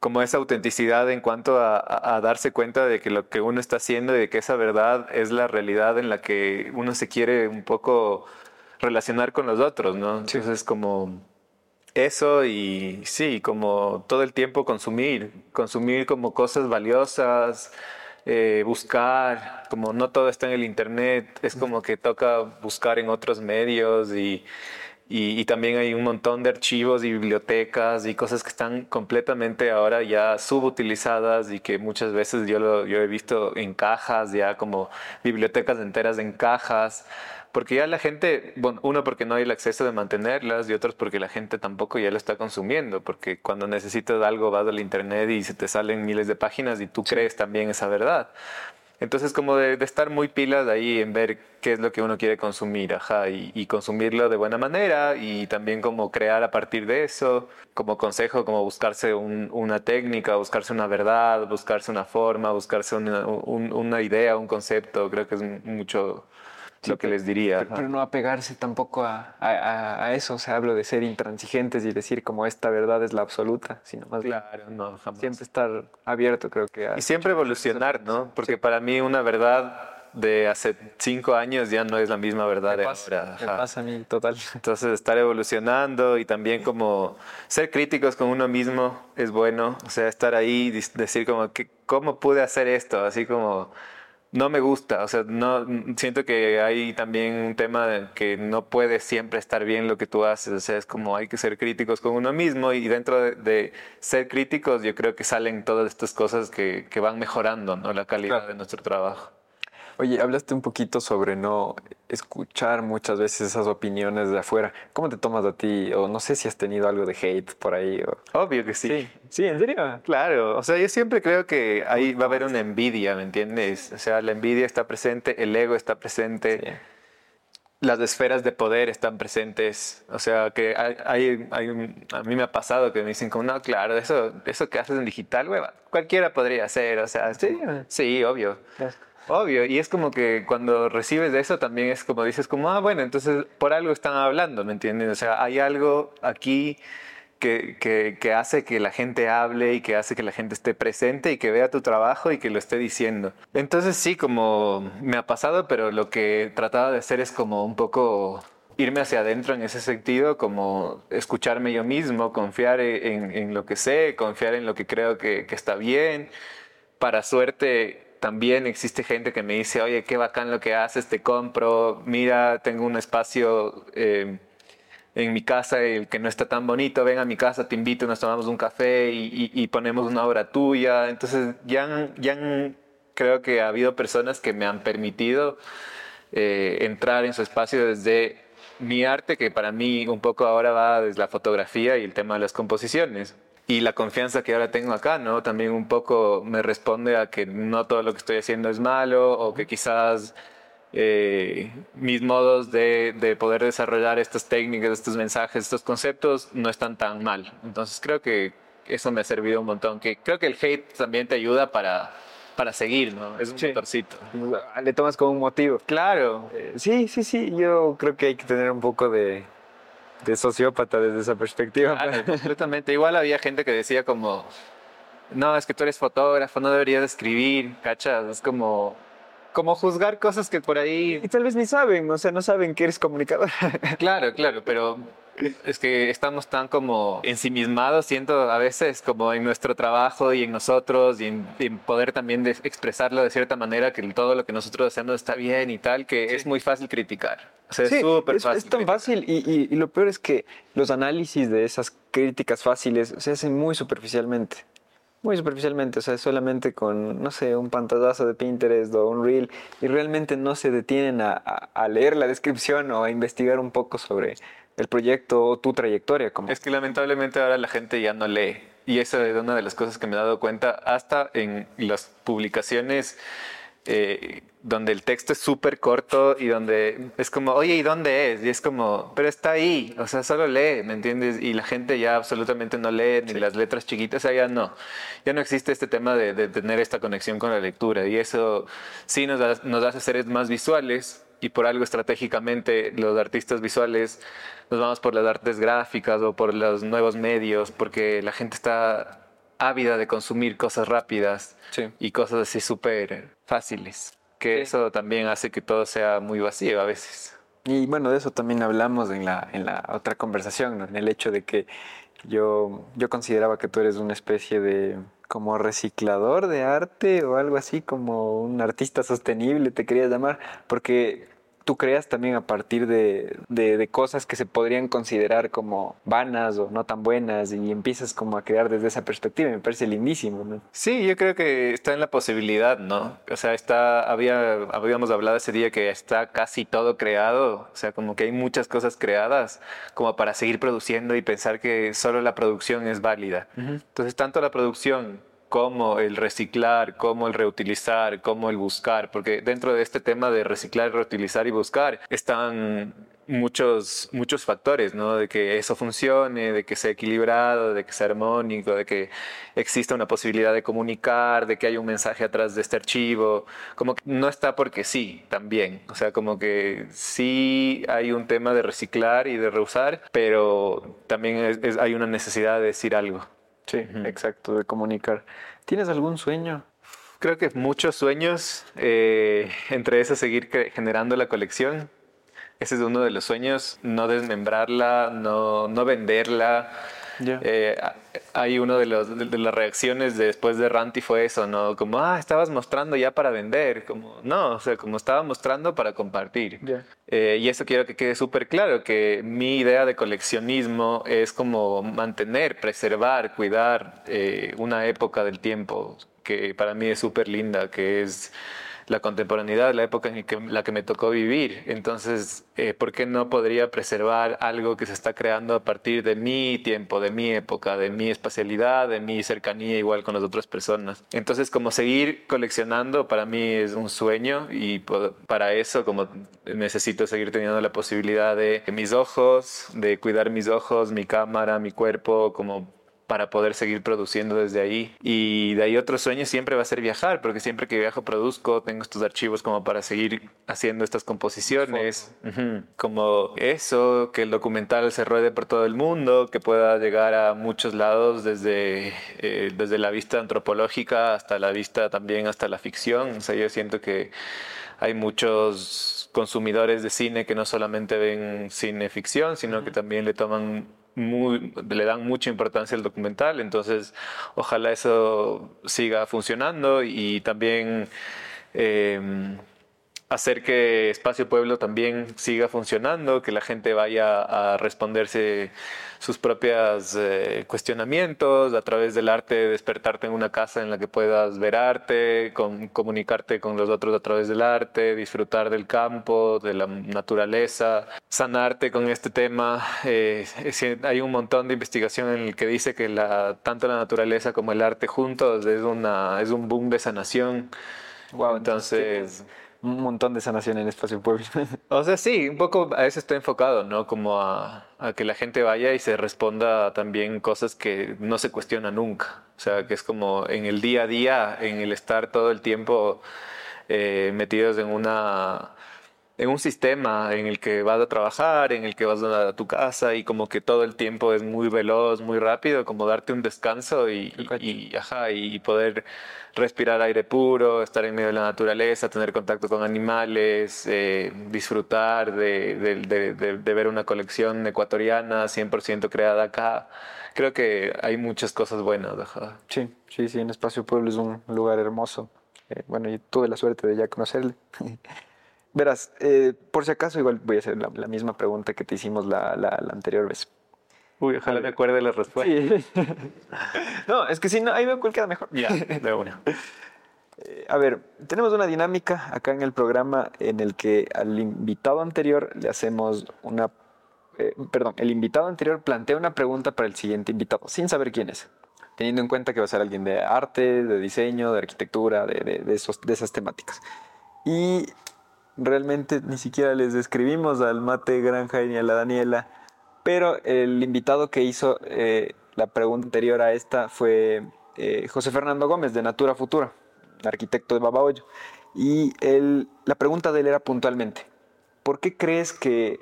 como esa autenticidad en cuanto a, a, darse cuenta de que lo que uno está haciendo y de que esa verdad es la realidad en la que uno se quiere un poco relacionar con los otros, ¿no? Entonces es como eso y sí, como todo el tiempo consumir, consumir como cosas valiosas, eh, buscar, como no todo está en el internet, es como que toca buscar en otros medios y, y, también hay un montón de archivos y bibliotecas y cosas que están completamente ahora ya subutilizadas y que muchas veces yo, lo, yo he visto en cajas, ya como bibliotecas enteras en cajas porque ya la gente, bueno, uno porque no hay el acceso de mantenerlas y otros porque la gente tampoco ya lo está consumiendo, porque cuando necesitas algo vas al internet y se te salen miles de páginas y tú crees también esa verdad. Entonces, como de, estar muy pilas ahí en ver qué es lo que uno quiere consumir, ajá, y, consumirlo de buena manera y también como crear a partir de eso, como consejo, como buscarse una técnica, buscarse una verdad, buscarse una forma, buscarse una, una idea, un concepto, creo que es mucho, lo que les diría. Pero, no apegarse tampoco a, a, eso, o sea, hablo de ser intransigentes y decir como esta verdad es la absoluta, sino más claro, no, jamás. siempre estar abierto, creo que. y siempre evolucionar, ¿no? Porque para mí una verdad de hace cinco años ya no es la misma verdad de ahora. Me pasa a mí, total. Entonces, estar evolucionando y también como ser críticos con uno mismo es bueno. O sea, estar ahí, decir como, que, ¿cómo pude hacer esto? Así como no me gusta, o sea, no siento que hay también un tema de que no puede siempre estar bien lo que tú haces, o sea, es como hay que ser críticos con uno mismo y dentro de, ser críticos yo creo que salen todas estas cosas que, que van mejorando ¿no? la calidad de nuestro trabajo. Oye, hablaste un poquito sobre no escuchar muchas veces esas opiniones de afuera. ¿Cómo te tomas a ti? O no sé si has tenido algo de hate por ahí. Obvio que sí. sí. ¿en serio? Claro. O sea, yo siempre creo que ahí va a haber una envidia, ¿me entiendes? O sea, la envidia está presente, el ego está presente. Las esferas de poder están presentes. O sea, que hay, hay, a mí me ha pasado que me dicen como, no, claro, eso, eso que haces en digital, hueva, cualquiera podría hacer. O sea, sí, sí obvio. Obvio, y es como que cuando recibes de eso también es como dices como, ah, bueno, entonces por algo están hablando, ¿me entiendes? O sea, hay algo aquí que, que, que, hace que la gente hable y que hace que la gente esté presente y que vea tu trabajo y que lo esté diciendo. Entonces sí, como me ha pasado, pero lo que trataba de hacer es como un poco irme hacia adentro en ese sentido, como escucharme yo mismo, confiar en, en lo que sé, confiar en lo que creo que, que está bien. Para suerte, también existe gente que me dice, oye, qué bacán lo que haces, te compro, mira, tengo un espacio eh, en mi casa que no está tan bonito, ven a mi casa, te invito, nos tomamos un café y, ponemos una obra tuya. Entonces ya, ya creo que ha habido personas que me han permitido eh, entrar en su espacio desde mi arte, que para mí un poco ahora va desde la fotografía y el tema de las composiciones y la confianza que ahora tengo acá, ¿no? También un poco me responde a que no todo lo que estoy haciendo es malo o que quizás eh, mis modos de, de, poder desarrollar estas técnicas, estos mensajes, estos conceptos no están tan mal. Entonces creo que eso me ha servido un montón. Que creo que el hate también te ayuda para, para seguir, ¿no? Es un sí. motorcito. Le tomas como un motivo. Claro. Eh, sí, sí, sí. Yo creo que hay que tener un poco de de sociópata desde esa perspectiva. Ah. Igual había gente que decía como, no, es que tú eres fotógrafo, no deberías escribir, ¿cachas? Es como, como juzgar cosas que por ahí... Y tal vez ni saben, o sea, no saben que eres comunicador. claro, claro, pero es que estamos tan como ensimismados, siento a veces como en nuestro trabajo y en nosotros y en, poder también expresarlo de cierta manera que todo lo que nosotros hacemos está bien y tal, que es muy fácil criticar. O sea, es súper fácil. Es tan fácil y, y, lo peor es que los análisis de esas críticas fáciles se hacen muy superficialmente. Muy superficialmente, o sea, solamente con, no sé, un pantallazo de Pinterest o un reel y realmente no se detienen a, a leer la descripción o a investigar un poco sobre el proyecto o tu trayectoria. Como... Es que lamentablemente ahora la gente ya no lee. Y esa es una de las cosas que me he dado cuenta hasta en las publicaciones eh, donde el texto es súper corto y donde es como, oye, ¿y dónde es? Y es como, pero está ahí, o sea, solo lee, ¿me entiendes? Y la gente ya absolutamente no lee, ni las letras chiquitas, o sea, ya no. Ya no existe este tema de, de, tener esta conexión con la lectura y eso sí nos, nos hace seres más visuales y por algo estratégicamente los artistas visuales nos vamos por las artes gráficas o por los nuevos medios, porque la gente está ávida de consumir cosas rápidas y cosas así súper fáciles, que eso también hace que todo sea muy vacío a veces. Y bueno, de eso también hablamos en la, en la otra conversación, en el hecho de que yo, yo consideraba que tú eres una especie de como reciclador de arte o algo así, como un artista sostenible, te quería llamar, porque tú creas también a partir de, de, cosas que se podrían considerar como vanas o no tan buenas y empiezas como a crear desde esa perspectiva. Me parece lindísimo, ¿no? Sí, yo creo que está en la posibilidad, ¿no? O sea, está, había, habíamos hablado ese día que está casi todo creado, o sea, como que hay muchas cosas creadas como para seguir produciendo y pensar que solo la producción es válida. Entonces, tanto la producción como el reciclar, como el reutilizar, como el buscar, porque dentro de este tema de reciclar, reutilizar y buscar están muchos, muchos factores, ¿no? De que eso funcione, de que sea equilibrado, de que sea armónico, de que exista una posibilidad de comunicar, de que haya un mensaje atrás de este archivo, como que no está porque sí, también, o sea, como que sí hay un tema de reciclar y de reusar, pero también hay una necesidad de decir algo. Sí, exacto, de comunicar. ¿Tienes algún sueño? Creo que muchos sueños, eh, entre esos seguir generando la colección. Ese es uno de los sueños, no desmembrarla, no, no venderla, eh, hay uno de, los, de, las reacciones después de Ranty fue eso, ¿no? Como, ah, estabas mostrando ya para vender. Como, no, o sea, como estaba mostrando para compartir. Eh, y eso quiero que quede súper claro, que mi idea de coleccionismo es como mantener, preservar, cuidar eh, una época del tiempo que para mí es súper linda, que es la contemporaneidad, la época en que, la que me tocó vivir. Entonces, eh, ¿por qué no podría preservar algo que se está creando a partir de mi tiempo, de mi época, de mi espacialidad, de mi cercanía igual con las otras personas? Entonces, como seguir coleccionando para mí es un sueño y para eso como necesito seguir teniendo la posibilidad de mis ojos, de cuidar mis ojos, mi cámara, mi cuerpo, como para poder seguir produciendo desde ahí. Y de ahí otro sueño siempre va a ser viajar, porque siempre que viajo produzco, tengo estos archivos como para seguir haciendo estas composiciones. Como eso, que el documental se ruede por todo el mundo, que pueda llegar a muchos lados desde, eh, desde la vista antropológica hasta la vista también hasta la ficción. O sea, yo siento que hay muchos consumidores de cine que no solamente ven cine ficción, sino que también le toman le dan mucha importancia al documental, entonces ojalá eso siga funcionando y también eh, hacer que Espacio Pueblo también siga funcionando, que la gente vaya a responderse sus propios eh, cuestionamientos a través del arte, despertarte en una casa en la que puedas ver arte, con, comunicarte con los otros a través del arte, disfrutar del campo, de la naturaleza, sanarte con este tema. Eh, hay un montón de investigación en el que dice que la, tanto la naturaleza como el arte juntos es, una, es un boom de sanación. Wow, entonces un montón de sanación en Espacio Pueblo. o sea, sí, un poco a eso estoy enfocado, ¿no? Como a, que la gente vaya y se responda también cosas que no se cuestionan nunca. O sea, que es como en el día a día, en el estar todo el tiempo eh, metidos en una en un sistema en el que vas a trabajar, en el que vas a tu casa y como que todo el tiempo es muy veloz, muy rápido, como darte un descanso y, y, ajá, y poder respirar aire puro, estar en medio de la naturaleza, tener contacto con animales, eh, disfrutar de, de, de, ver una colección ecuatoriana 100% creada acá. Creo que hay muchas cosas buenas. Ajá. Sí, sí, sí, en Espacio Pueblo es un lugar hermoso. Eh, bueno, yo tuve la suerte de ya conocerle. Verás, eh, por si acaso, igual voy a hacer la, misma pregunta que te hicimos la, la, anterior vez. Uy, ojalá me acuerde la respuesta. no, es que si no, ahí veo cuál queda mejor. Ya, de una. Eh, a ver, tenemos una dinámica acá en el programa en el que al invitado anterior le hacemos una. Eh, perdón, el invitado anterior plantea una pregunta para el siguiente invitado, sin saber quién es, teniendo en cuenta que va a ser alguien de arte, de diseño, de arquitectura, de, de, de, esos, de esas temáticas. Y realmente ni siquiera les describimos al Mate Granja ni a la Daniela, pero el invitado que hizo eh, la pregunta anterior a esta fue eh, José Fernando Gómez de Natura Futura, arquitecto de Babahoyo. Y la pregunta de él era puntualmente, ¿por qué crees que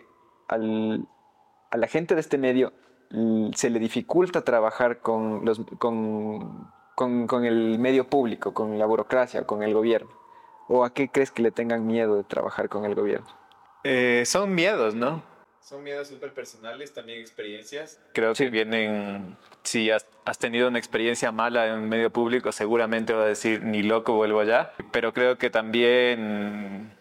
a la gente de este medio mm, se le dificulta trabajar con, con el medio público, con la burocracia, con el gobierno? ¿O a qué crees que le tengan miedo de trabajar con el gobierno? Eh, son miedos, ¿no? Son miedos súper personales, también experiencias. Creo que vienen, si has, tenido una experiencia mala en medio público, seguramente va a decir, ni loco vuelvo allá. Pero creo que también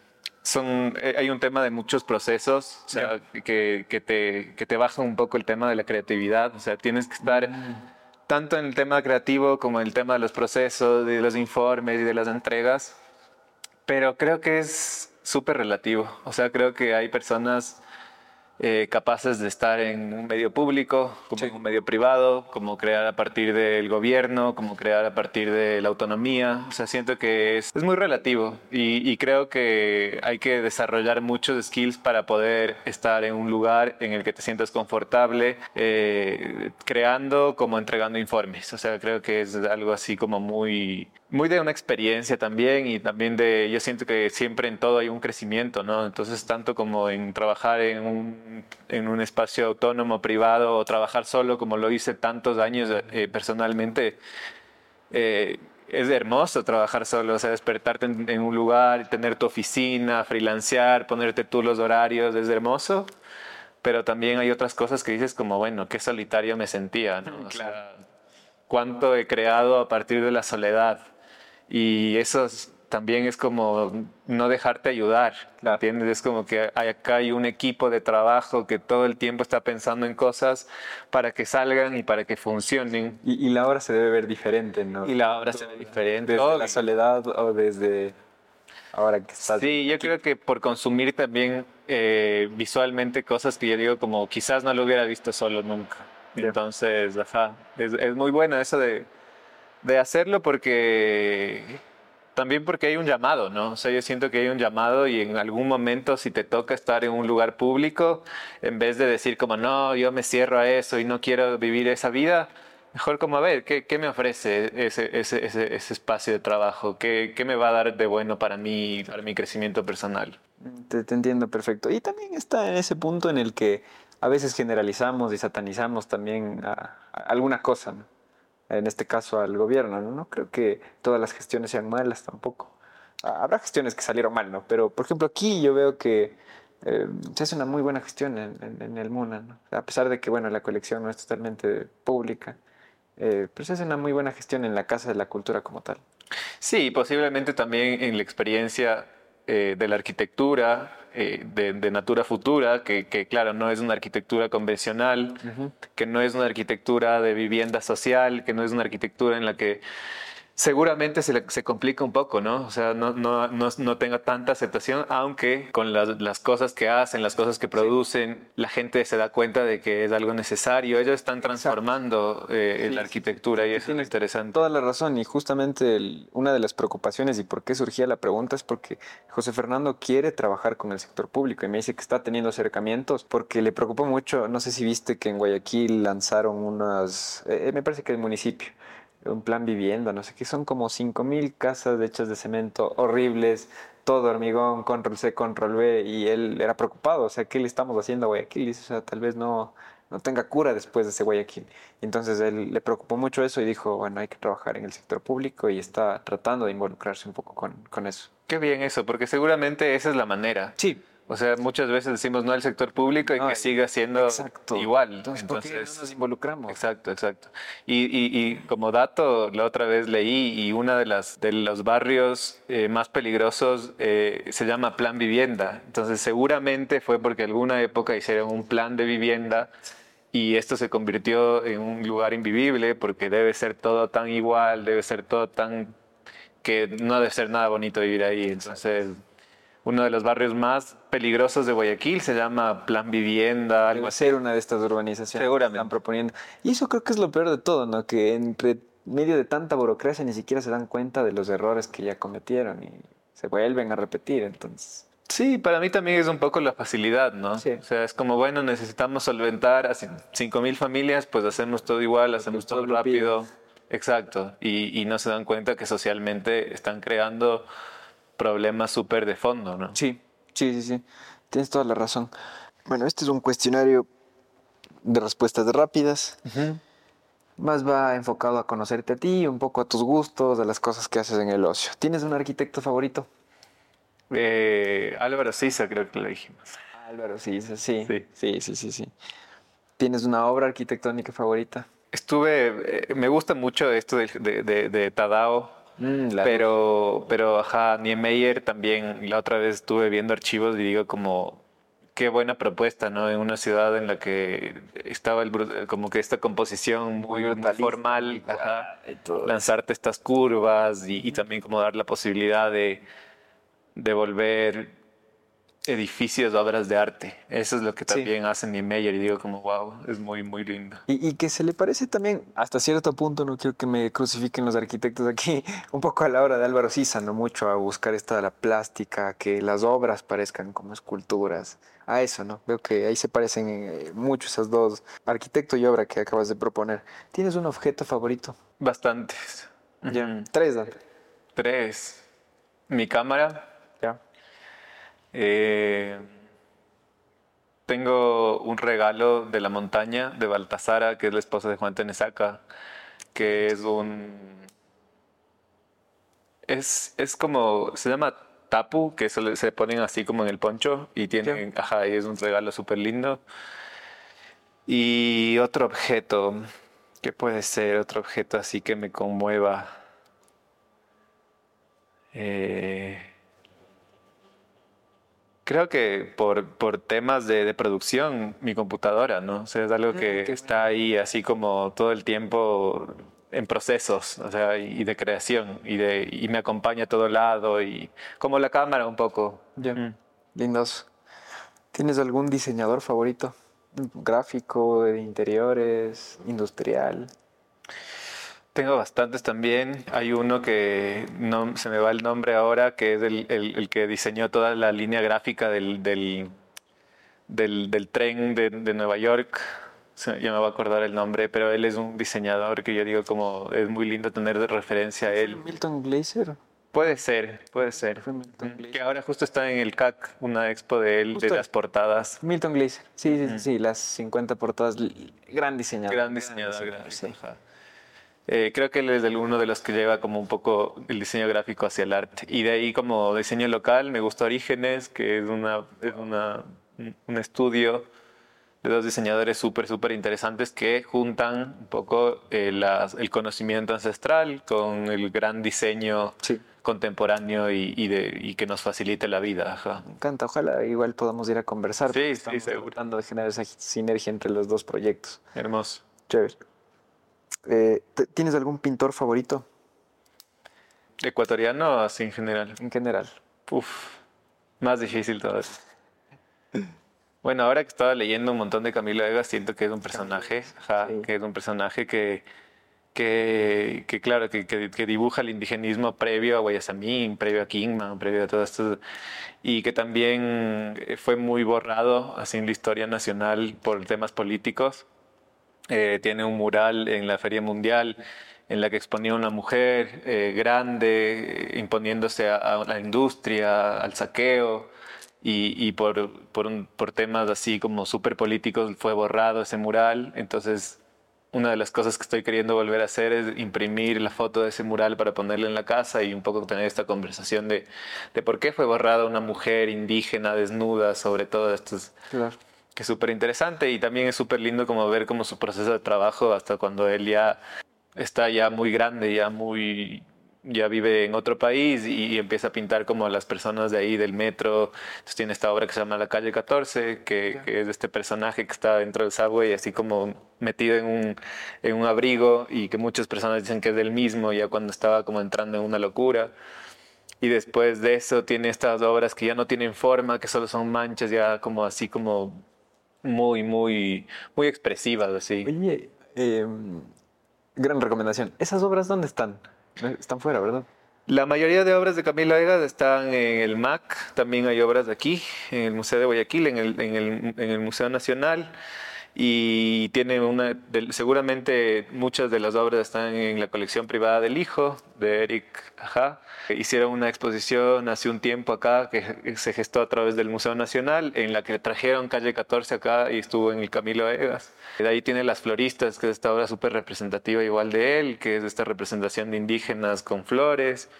son, eh, hay un tema de muchos procesos, o sea, que, que, te, que te baja un poco el tema de la creatividad. O sea, tienes que estar... Mm. Tanto en el tema creativo como en el tema de los procesos, de los informes y de las entregas, pero creo que es súper relativo. O sea, creo que hay personas eh, capaces de estar en un medio público, como en un medio privado, como crear a partir del gobierno, como crear a partir de la autonomía. O sea, siento que es, es muy relativo y, y, creo que hay que desarrollar muchos skills para poder estar en un lugar en el que te sientas confortable, eh, creando como entregando informes. O sea, creo que es algo así como muy, muy de una experiencia también y también de, yo siento que siempre en todo hay un crecimiento, ¿no? Entonces, tanto como en trabajar en un, en un espacio autónomo, privado, o trabajar solo, como lo hice tantos años eh, personalmente, eh, es hermoso trabajar solo, o sea, despertarte en, un lugar, tener tu oficina, freelancear, ponerte tú los horarios, es hermoso, pero también hay otras cosas que dices como, bueno, qué solitario me sentía, ¿no? O sea, cuánto he creado a partir de la soledad y eso también es como no dejarte ayudar, ¿entiendes? Es como que hay, acá hay un equipo de trabajo que todo el tiempo está pensando en cosas para que salgan y para que funcionen. Y, la obra se debe ver diferente, ¿no? Y la obra se ve diferente. Desde la soledad o desde ahora que estás... Sí, yo creo que por consumir también eh, visualmente cosas que yo digo como quizás no lo hubiera visto solo nunca. Entonces, ajá, es, es muy bueno eso de de hacerlo porque también porque hay un llamado, ¿no? O sea, yo siento que hay un llamado y en algún momento si te toca estar en un lugar público, en vez de decir como, no, yo me cierro a eso y no quiero vivir esa vida, Mejor como a ver, ¿qué, me ofrece ese, espacio de trabajo? ¿Qué, ¿Qué, me va a dar de bueno para mí, para mi crecimiento personal? Te, entiendo perfecto. Y también está en ese punto en el que a veces generalizamos y satanizamos también alguna cosa, ¿no? En este caso al gobierno. ¿no? creo que todas las gestiones sean malas tampoco. Habrá gestiones que salieron mal, ¿no? Pero, por ejemplo, aquí yo veo que eh, se hace una muy buena gestión en, el MUNA, ¿no? A pesar de que, bueno, la colección no es totalmente pública, eh, pero se hace una muy buena gestión en la Casa de la Cultura como tal. Sí, posiblemente también en la experiencia eh, de la arquitectura eh, de, de, Natura Futura, que, que, claro, no es una arquitectura convencional, uh -huh. que no es una arquitectura de vivienda social, que no es una arquitectura en la que seguramente se, se, complica un poco, ¿no? O sea, no, no, no, no tenga tanta aceptación, aunque con las, las, cosas que hacen, las cosas que producen, sí. la gente se da cuenta de que es algo necesario. Ellos están transformando eh, sí, la arquitectura sí, y eso es interesante. Toda la razón y justamente el, una de las preocupaciones y por qué surgía la pregunta es porque José Fernando quiere trabajar con el sector público y me dice que está teniendo acercamientos porque le preocupó mucho, no sé si viste que en Guayaquil lanzaron unas, eh, me parece que el municipio, un plan vivienda, no sé qué, son como 5.000 casas hechas de cemento horribles, todo hormigón, control C, control B, y él era preocupado, o sea, ¿qué le estamos haciendo a Guayaquil? O sea, tal vez no, no tenga cura después de ese Guayaquil. Entonces él le preocupó mucho eso y dijo, bueno, hay que trabajar en el sector público y está tratando de involucrarse un poco con, con eso. Qué bien eso, porque seguramente esa es la manera. Sí. O sea, muchas veces decimos no al sector público y no, que siga siendo exacto. igual. Entonces, Entonces, ¿por qué no nos involucramos? Exacto, exacto. Y, y, y, como dato, la otra vez leí y uno de, las, de los barrios eh, más peligrosos eh, se llama Plan Vivienda. Entonces, seguramente fue porque alguna época hicieron un plan de vivienda y esto se convirtió en un lugar invivible porque debe ser todo tan igual, debe ser todo tan que no debe ser nada bonito vivir ahí. Entonces uno de los barrios más peligrosos de Guayaquil, se llama Plan Vivienda, algo así. ser una de estas urbanizaciones Seguramente. están proponiendo. Y eso creo que es lo peor de todo, ¿no? Que entre medio de tanta burocracia ni siquiera se dan cuenta de los errores que ya cometieron y se vuelven a repetir, entonces. Sí, para mí también es un poco la facilidad, ¿no? Sí. O sea, es como, bueno, necesitamos solventar a 5.000 familias, pues hacemos todo igual, hacemos todo, todo rápido. Pido. Exacto. Y, y no se dan cuenta que socialmente están creando problemas súper de fondo, ¿no? Sí, sí, sí, sí. Tienes toda la razón. Bueno, este es un cuestionario de respuestas rápidas. Uh -huh. Más va enfocado a conocerte a ti, un poco a tus gustos, a las cosas que haces en el ocio. ¿Tienes un arquitecto favorito? Eh, Álvaro Sisa, creo que lo dijimos. Álvaro Sisa, sí. Sí, sí, sí, sí. sí. ¿Tienes una obra arquitectónica favorita? Estuve, eh, me gusta mucho esto de, de, de, de Tadao, Mm, claro. Pero, pero, ajá, Niemeyer también, la otra vez estuve viendo archivos y digo como, qué buena propuesta, ¿no? En una ciudad en la que estaba el, como que esta composición muy, muy formal, ajá, lanzarte estas curvas y, y, también como dar la posibilidad de, de volver edificios, obras de arte. Eso es lo que también sí. hace Niemeyer y digo como, wow, es muy, muy lindo. Y, y, que se le parece también, hasta cierto punto, no quiero que me crucifiquen los arquitectos aquí, un poco a la hora de Álvaro Sisa, no mucho a buscar esta de la plástica, que las obras parezcan como esculturas, a eso, ¿no? Veo que ahí se parecen eh, mucho esas dos, arquitecto y obra que acabas de proponer. ¿Tienes un objeto favorito? Bastantes. Ya, mm. tres, dale. Tres. Mi cámara. Eh, tengo un regalo de la montaña de Baltasara, que es la esposa de Juan Tenesaca, que es un... Es, es como... Se llama tapu, que se, se ponen así como en el poncho y tienen... Sí. Ajá, y es un regalo súper lindo. Y otro objeto, ¿qué puede ser? Otro objeto así que me conmueva. Eh... Creo que por, por temas de, de, producción, mi computadora, ¿no? O sea, es algo que, que está ahí así como todo el tiempo en procesos, o sea, y de creación, y, de, y me acompaña a todo lado, y como la cámara un poco. Ya. Mm. Lindos. ¿Tienes algún diseñador favorito? Gráfico, de interiores, industrial. Tengo bastantes también. Hay uno que no se me va el nombre ahora, que es el, el, el que diseñó toda la línea gráfica del, del, del, del tren de, de, Nueva York. ya me voy a acordar el nombre, pero él es un diseñador que yo digo como es muy lindo tener de referencia a él. Milton Glaser. Puede ser, puede ser. Que ahora justo está en el CAC, una expo de él, de las portadas. Milton Glaser. Sí, sí, sí, las 50 portadas. Gran diseñador. Gran diseñador, gran diseñador. Eh, creo que él es uno de los que lleva como un poco el diseño gráfico hacia el arte. Y de ahí como diseño local me gusta Orígenes, que es, una, una, un estudio de dos diseñadores súper, súper interesantes que juntan un poco eh, el conocimiento ancestral con el gran diseño contemporáneo y, de, y, que nos facilite la vida. Me encanta, ojalá igual podamos ir a conversar. Sí, sí, seguro. Tratando de generar esa sinergia entre los dos proyectos. Hermoso. Chévere. Eh, ¿Tienes algún pintor favorito? ¿Ecuatoriano o así en general? En general. Uf, más difícil todo eso. Bueno, ahora que estaba leyendo un montón de Camilo Egas, siento que es un personaje, que es un personaje que, que, que claro, que, que, dibuja el indigenismo previo a Guayasamín, previo a Kingman, previo a todo esto, y que también fue muy borrado así en la historia nacional por temas políticos. Eh, tiene un mural en la Feria Mundial en la que exponía una mujer eh, grande, imponiéndose a, la industria, al saqueo, y, por, por, temas así como súper políticos fue borrado ese mural. Entonces, una de las cosas que estoy queriendo volver a hacer es imprimir la foto de ese mural para ponerla en la casa y un poco tener esta conversación de, de por qué fue borrada una mujer indígena desnuda sobre esto. Claro que es súper interesante y también es súper lindo como ver como su proceso de trabajo hasta cuando él ya está ya muy grande, ya muy ya vive en otro país y, empieza a pintar como a las personas de ahí del metro. Entonces tiene esta obra que se llama La calle 14, que, que es este personaje que está dentro del subway, así como metido en un, en un abrigo y que muchas personas dicen que es del mismo ya cuando estaba como entrando en una locura. Y después de eso tiene estas obras que ya no tienen forma, que solo son manchas, ya como así como muy, muy, muy expresivas, así. Oye, em, gran recomendación. ¿Esas obras dónde están? Están fuera, ¿verdad? La mayoría de obras de Camilo Egas están en el MAC, también hay obras de aquí, en el Museo de Guayaquil, en el, en el, en el Museo Nacional y tiene una, seguramente muchas de las obras están en la colección privada del hijo de Eric Ajá. Hicieron una exposición hace un tiempo acá que se gestó a través del Museo Nacional en la que trajeron calle 14 acá y estuvo en el Camilo Egas. De ahí tiene Las Floristas, que es esta obra súper representativa igual de él, que es esta representación de indígenas con flores.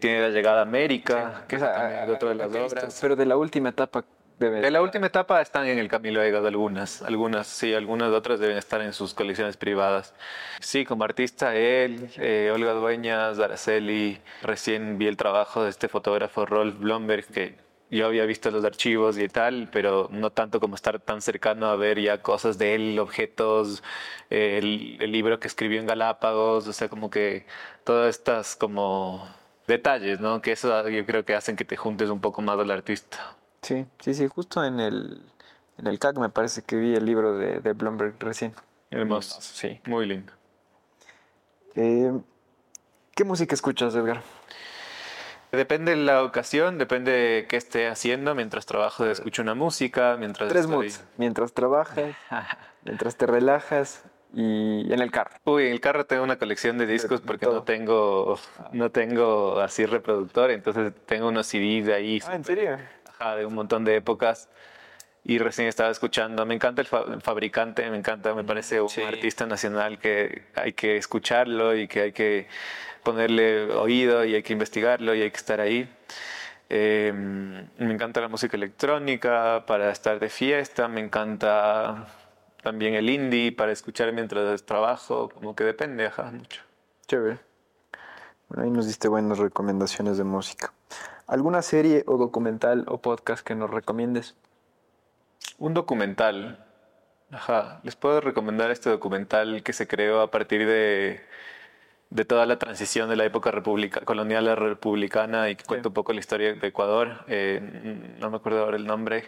Tiene La Llegada a América, que es también otra de las obras. Pero de la última etapa, de la última etapa están en el Camilo Egas algunas, algunas sí, algunas otras deben estar en sus colecciones privadas. Sí, como artista él, eh, Olga Dueñas, Araceli, recién vi el trabajo de este fotógrafo Rolf Blomberg que yo había visto los archivos y tal, pero no tanto como estar tan cercano a ver ya cosas de él, objetos, el, el libro que escribió en Galápagos, o sea, como que todas estas como detalles, ¿no? Que eso yo creo que hacen que te juntes un poco más al artista. Sí, sí, sí, justo en el, en el CAC me parece que vi el libro de, de Blomberg recién. Hermoso, sí, muy lindo. Eh, ¿Qué música escuchas, Edgar? Depende de la ocasión, depende de qué esté haciendo. Mientras trabajo escucho una música, mientras Tres moods. Mientras trabajas, mientras te relajas y en el carro. Uy, en el carro tengo una colección de discos porque no tengo, no tengo así reproductor, entonces tengo unos CDs de ahí. Ah, ¿en serio? De un montón de épocas y recién estaba escuchando. Me encanta el, fabricante, me encanta, me parece un artista nacional que hay que escucharlo y que hay que ponerle oído y hay que investigarlo y hay que estar ahí. Em, me encanta la música electrónica para estar de fiesta, me encanta también el indie para escuchar mientras trabajo, como que depende, ajá, mucho. Chévere. Bueno, ahí nos diste buenas recomendaciones de música. ¿Alguna serie o documental o podcast que nos recomiendes? Un documental. Ajá. Les puedo recomendar este documental que se creó a partir de, de toda la transición de la época colonial a republicana y que cuenta un poco la historia de Ecuador. Eh, no me acuerdo ahora el nombre,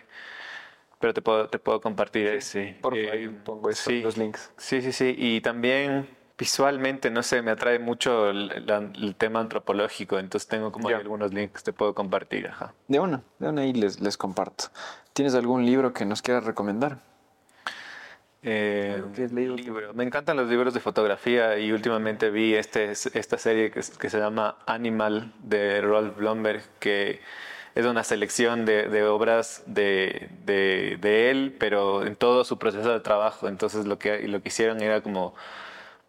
pero te puedo, te puedo compartir ese. Por favor, eh, pongo los links. Sí, sí, sí. Y también visualmente, no sé, me atrae mucho el, tema antropológico, entonces tengo como algunos links que te puedo compartir. Ajá. De una, de una ahí les, les comparto. ¿Tienes algún libro que nos quieras recomendar? Eh, libro. Me encantan los libros de fotografía y últimamente vi este, esta serie que, que se llama Animal de Rolf Blomberg, que es una selección de, de obras de, de, de, él, pero en todo su proceso de trabajo. Entonces lo que, lo que hicieron era como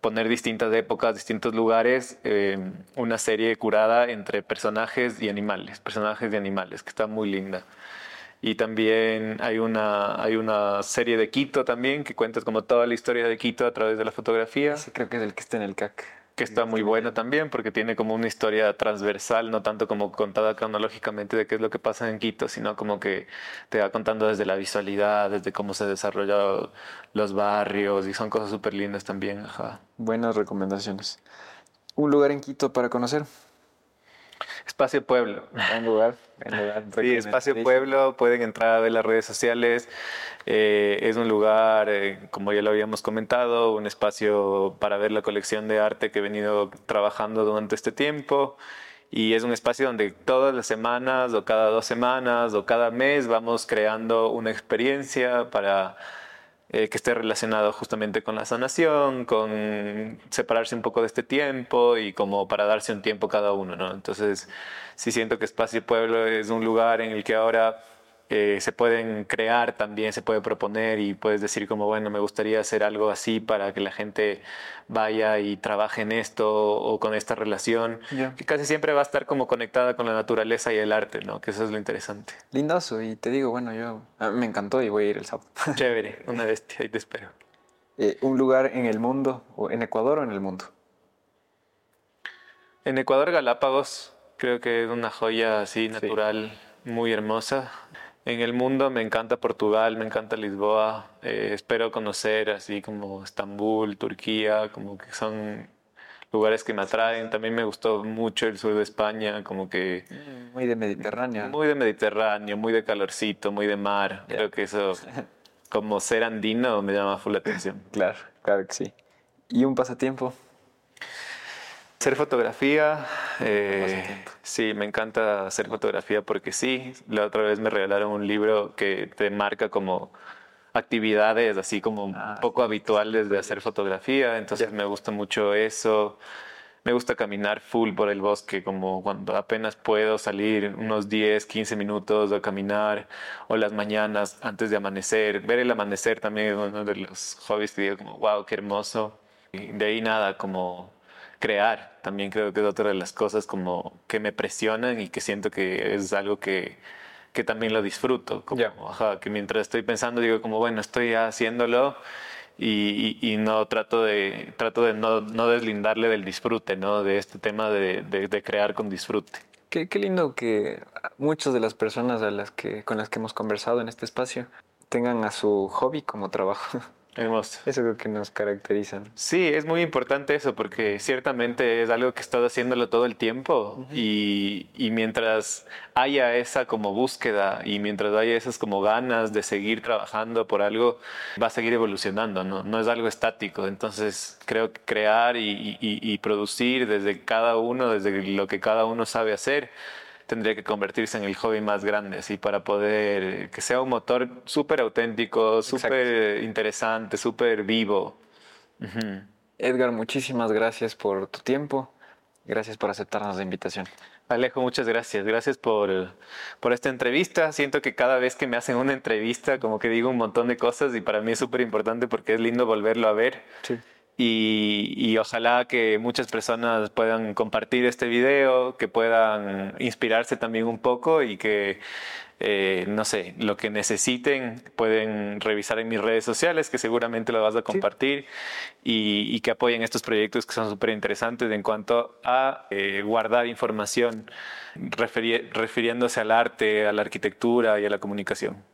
poner distintas épocas, distintos lugares, eh, una serie curada entre personajes y animales, personajes y animales, que está muy linda. Y también hay una, hay una serie de Quito también, que cuenta como toda la historia de Quito a través de la fotografía. Sí, creo que es el que está en el CAC que está muy buena también porque tiene como una historia transversal, no tanto como contada cronológicamente de qué es lo que pasa en Quito, sino como que te va contando desde la visualidad, desde cómo se desarrollan los barrios y son cosas súper lindas también. Buenas recomendaciones. ¿Un lugar en Quito para conocer? Espacio Pueblo. Buen lugar. sí, Espacio Pueblo, pueden entrar a ver las redes sociales. Eh, es un lugar, eh, como ya lo habíamos comentado, un espacio para ver la colección de arte que he venido trabajando durante este tiempo. Y es un espacio donde todas las semanas o cada dos semanas o cada mes vamos creando una experiencia para eh, que esté relacionado justamente con la sanación, con separarse un poco de este tiempo y como para darse un tiempo cada uno, ¿no? Entonces, sí siento que Espacio Pueblo es un lugar en el que ahora eh, se pueden crear también, se puede proponer y puedes decir como, bueno, me gustaría hacer algo así para que la gente vaya y trabaje en esto o con esta relación, que casi siempre va a estar como conectada con la naturaleza y el arte, ¿no? Que eso es lo interesante. Lindazo, y te digo, bueno, yo me encantó y voy a ir el sábado. Chévere, una bestia, ahí te espero. Eh, ¿Un lugar en el mundo, o en Ecuador o en el mundo? En Ecuador, Galápagos, creo que es una joya así natural, muy hermosa. En el mundo me encanta Portugal, me encanta Lisboa. Eh, espero conocer así como Estambul, Turquía, como que son lugares que me atraen. También me gustó mucho el sur de España, como que... Mm, muy de Mediterráneo. Muy de Mediterráneo, muy de calorcito, muy de mar. Creo que eso, como ser andino, me llama full la atención. Claro, claro que sí. ¿Y un pasatiempo? Hacer fotografía, eh, sí, me encanta hacer fotografía porque sí, la otra vez me regalaron un libro que te marca como actividades así como ah, poco habituales de hacer fotografía, entonces me gusta mucho eso. Me gusta caminar full por el bosque, como cuando apenas puedo salir unos 10, 15 minutos a caminar, o las mañanas antes de amanecer. Ver el amanecer también es uno de los hobbies que digo como, wow, qué hermoso. Y de ahí nada, como crear. También creo que es otra de las cosas como que me presionan y que siento que es algo que, que también lo disfruto. Como, que mientras estoy pensando digo como, bueno, estoy haciéndolo y, y, no trato de, trato de no, no, deslindarle del disfrute, ¿no? De este tema de, de, crear con disfrute. Qué, qué, lindo que muchas de las personas a las que, con las que hemos conversado en este espacio tengan a su hobby como trabajo. Hermoso. Eso es lo que nos caracteriza. Sí, es muy importante eso porque ciertamente es algo que he estado haciéndolo todo el tiempo y, y, mientras haya esa como búsqueda y mientras haya esas como ganas de seguir trabajando por algo, va a seguir evolucionando, ¿no? No es algo estático. Entonces creo que crear y, y, y producir desde cada uno, desde lo que cada uno sabe hacer, tendría que convertirse en el hobby más grande, así para poder que sea un motor súper auténtico, súper interesante, súper vivo. Edgar, muchísimas gracias por tu tiempo. Gracias por aceptarnos la invitación. Alejo, muchas gracias. Gracias por, por esta entrevista. Siento que cada vez que me hacen una entrevista, como que digo un montón de cosas y para mí es súper importante porque es lindo volverlo a ver. Sí. Y, ojalá que muchas personas puedan compartir este video, que puedan inspirarse también un poco y que, eh, no sé, lo que necesiten pueden revisar en mis redes sociales, que seguramente lo vas a compartir, y, que apoyen estos proyectos que son súper interesantes en cuanto a eh, guardar información refiriéndose al arte, a la arquitectura y a la comunicación.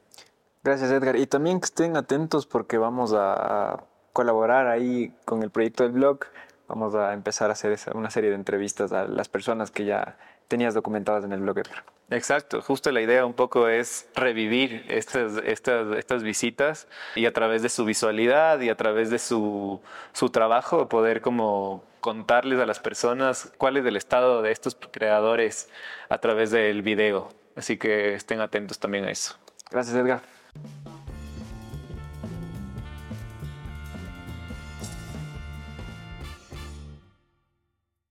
Gracias Edgar. Y también que estén atentos porque vamos a colaborar ahí con el proyecto del blog. Vamos a empezar a hacer una serie de entrevistas a las personas que ya tenías documentadas en el blog. Exacto, justo la idea un poco es revivir estas, estas, estas visitas y a través de su visualidad y a través de su, su trabajo poder como contarles a las personas cuál es el estado de estos creadores a través del video. Así que estén atentos también a eso. Gracias Edgar.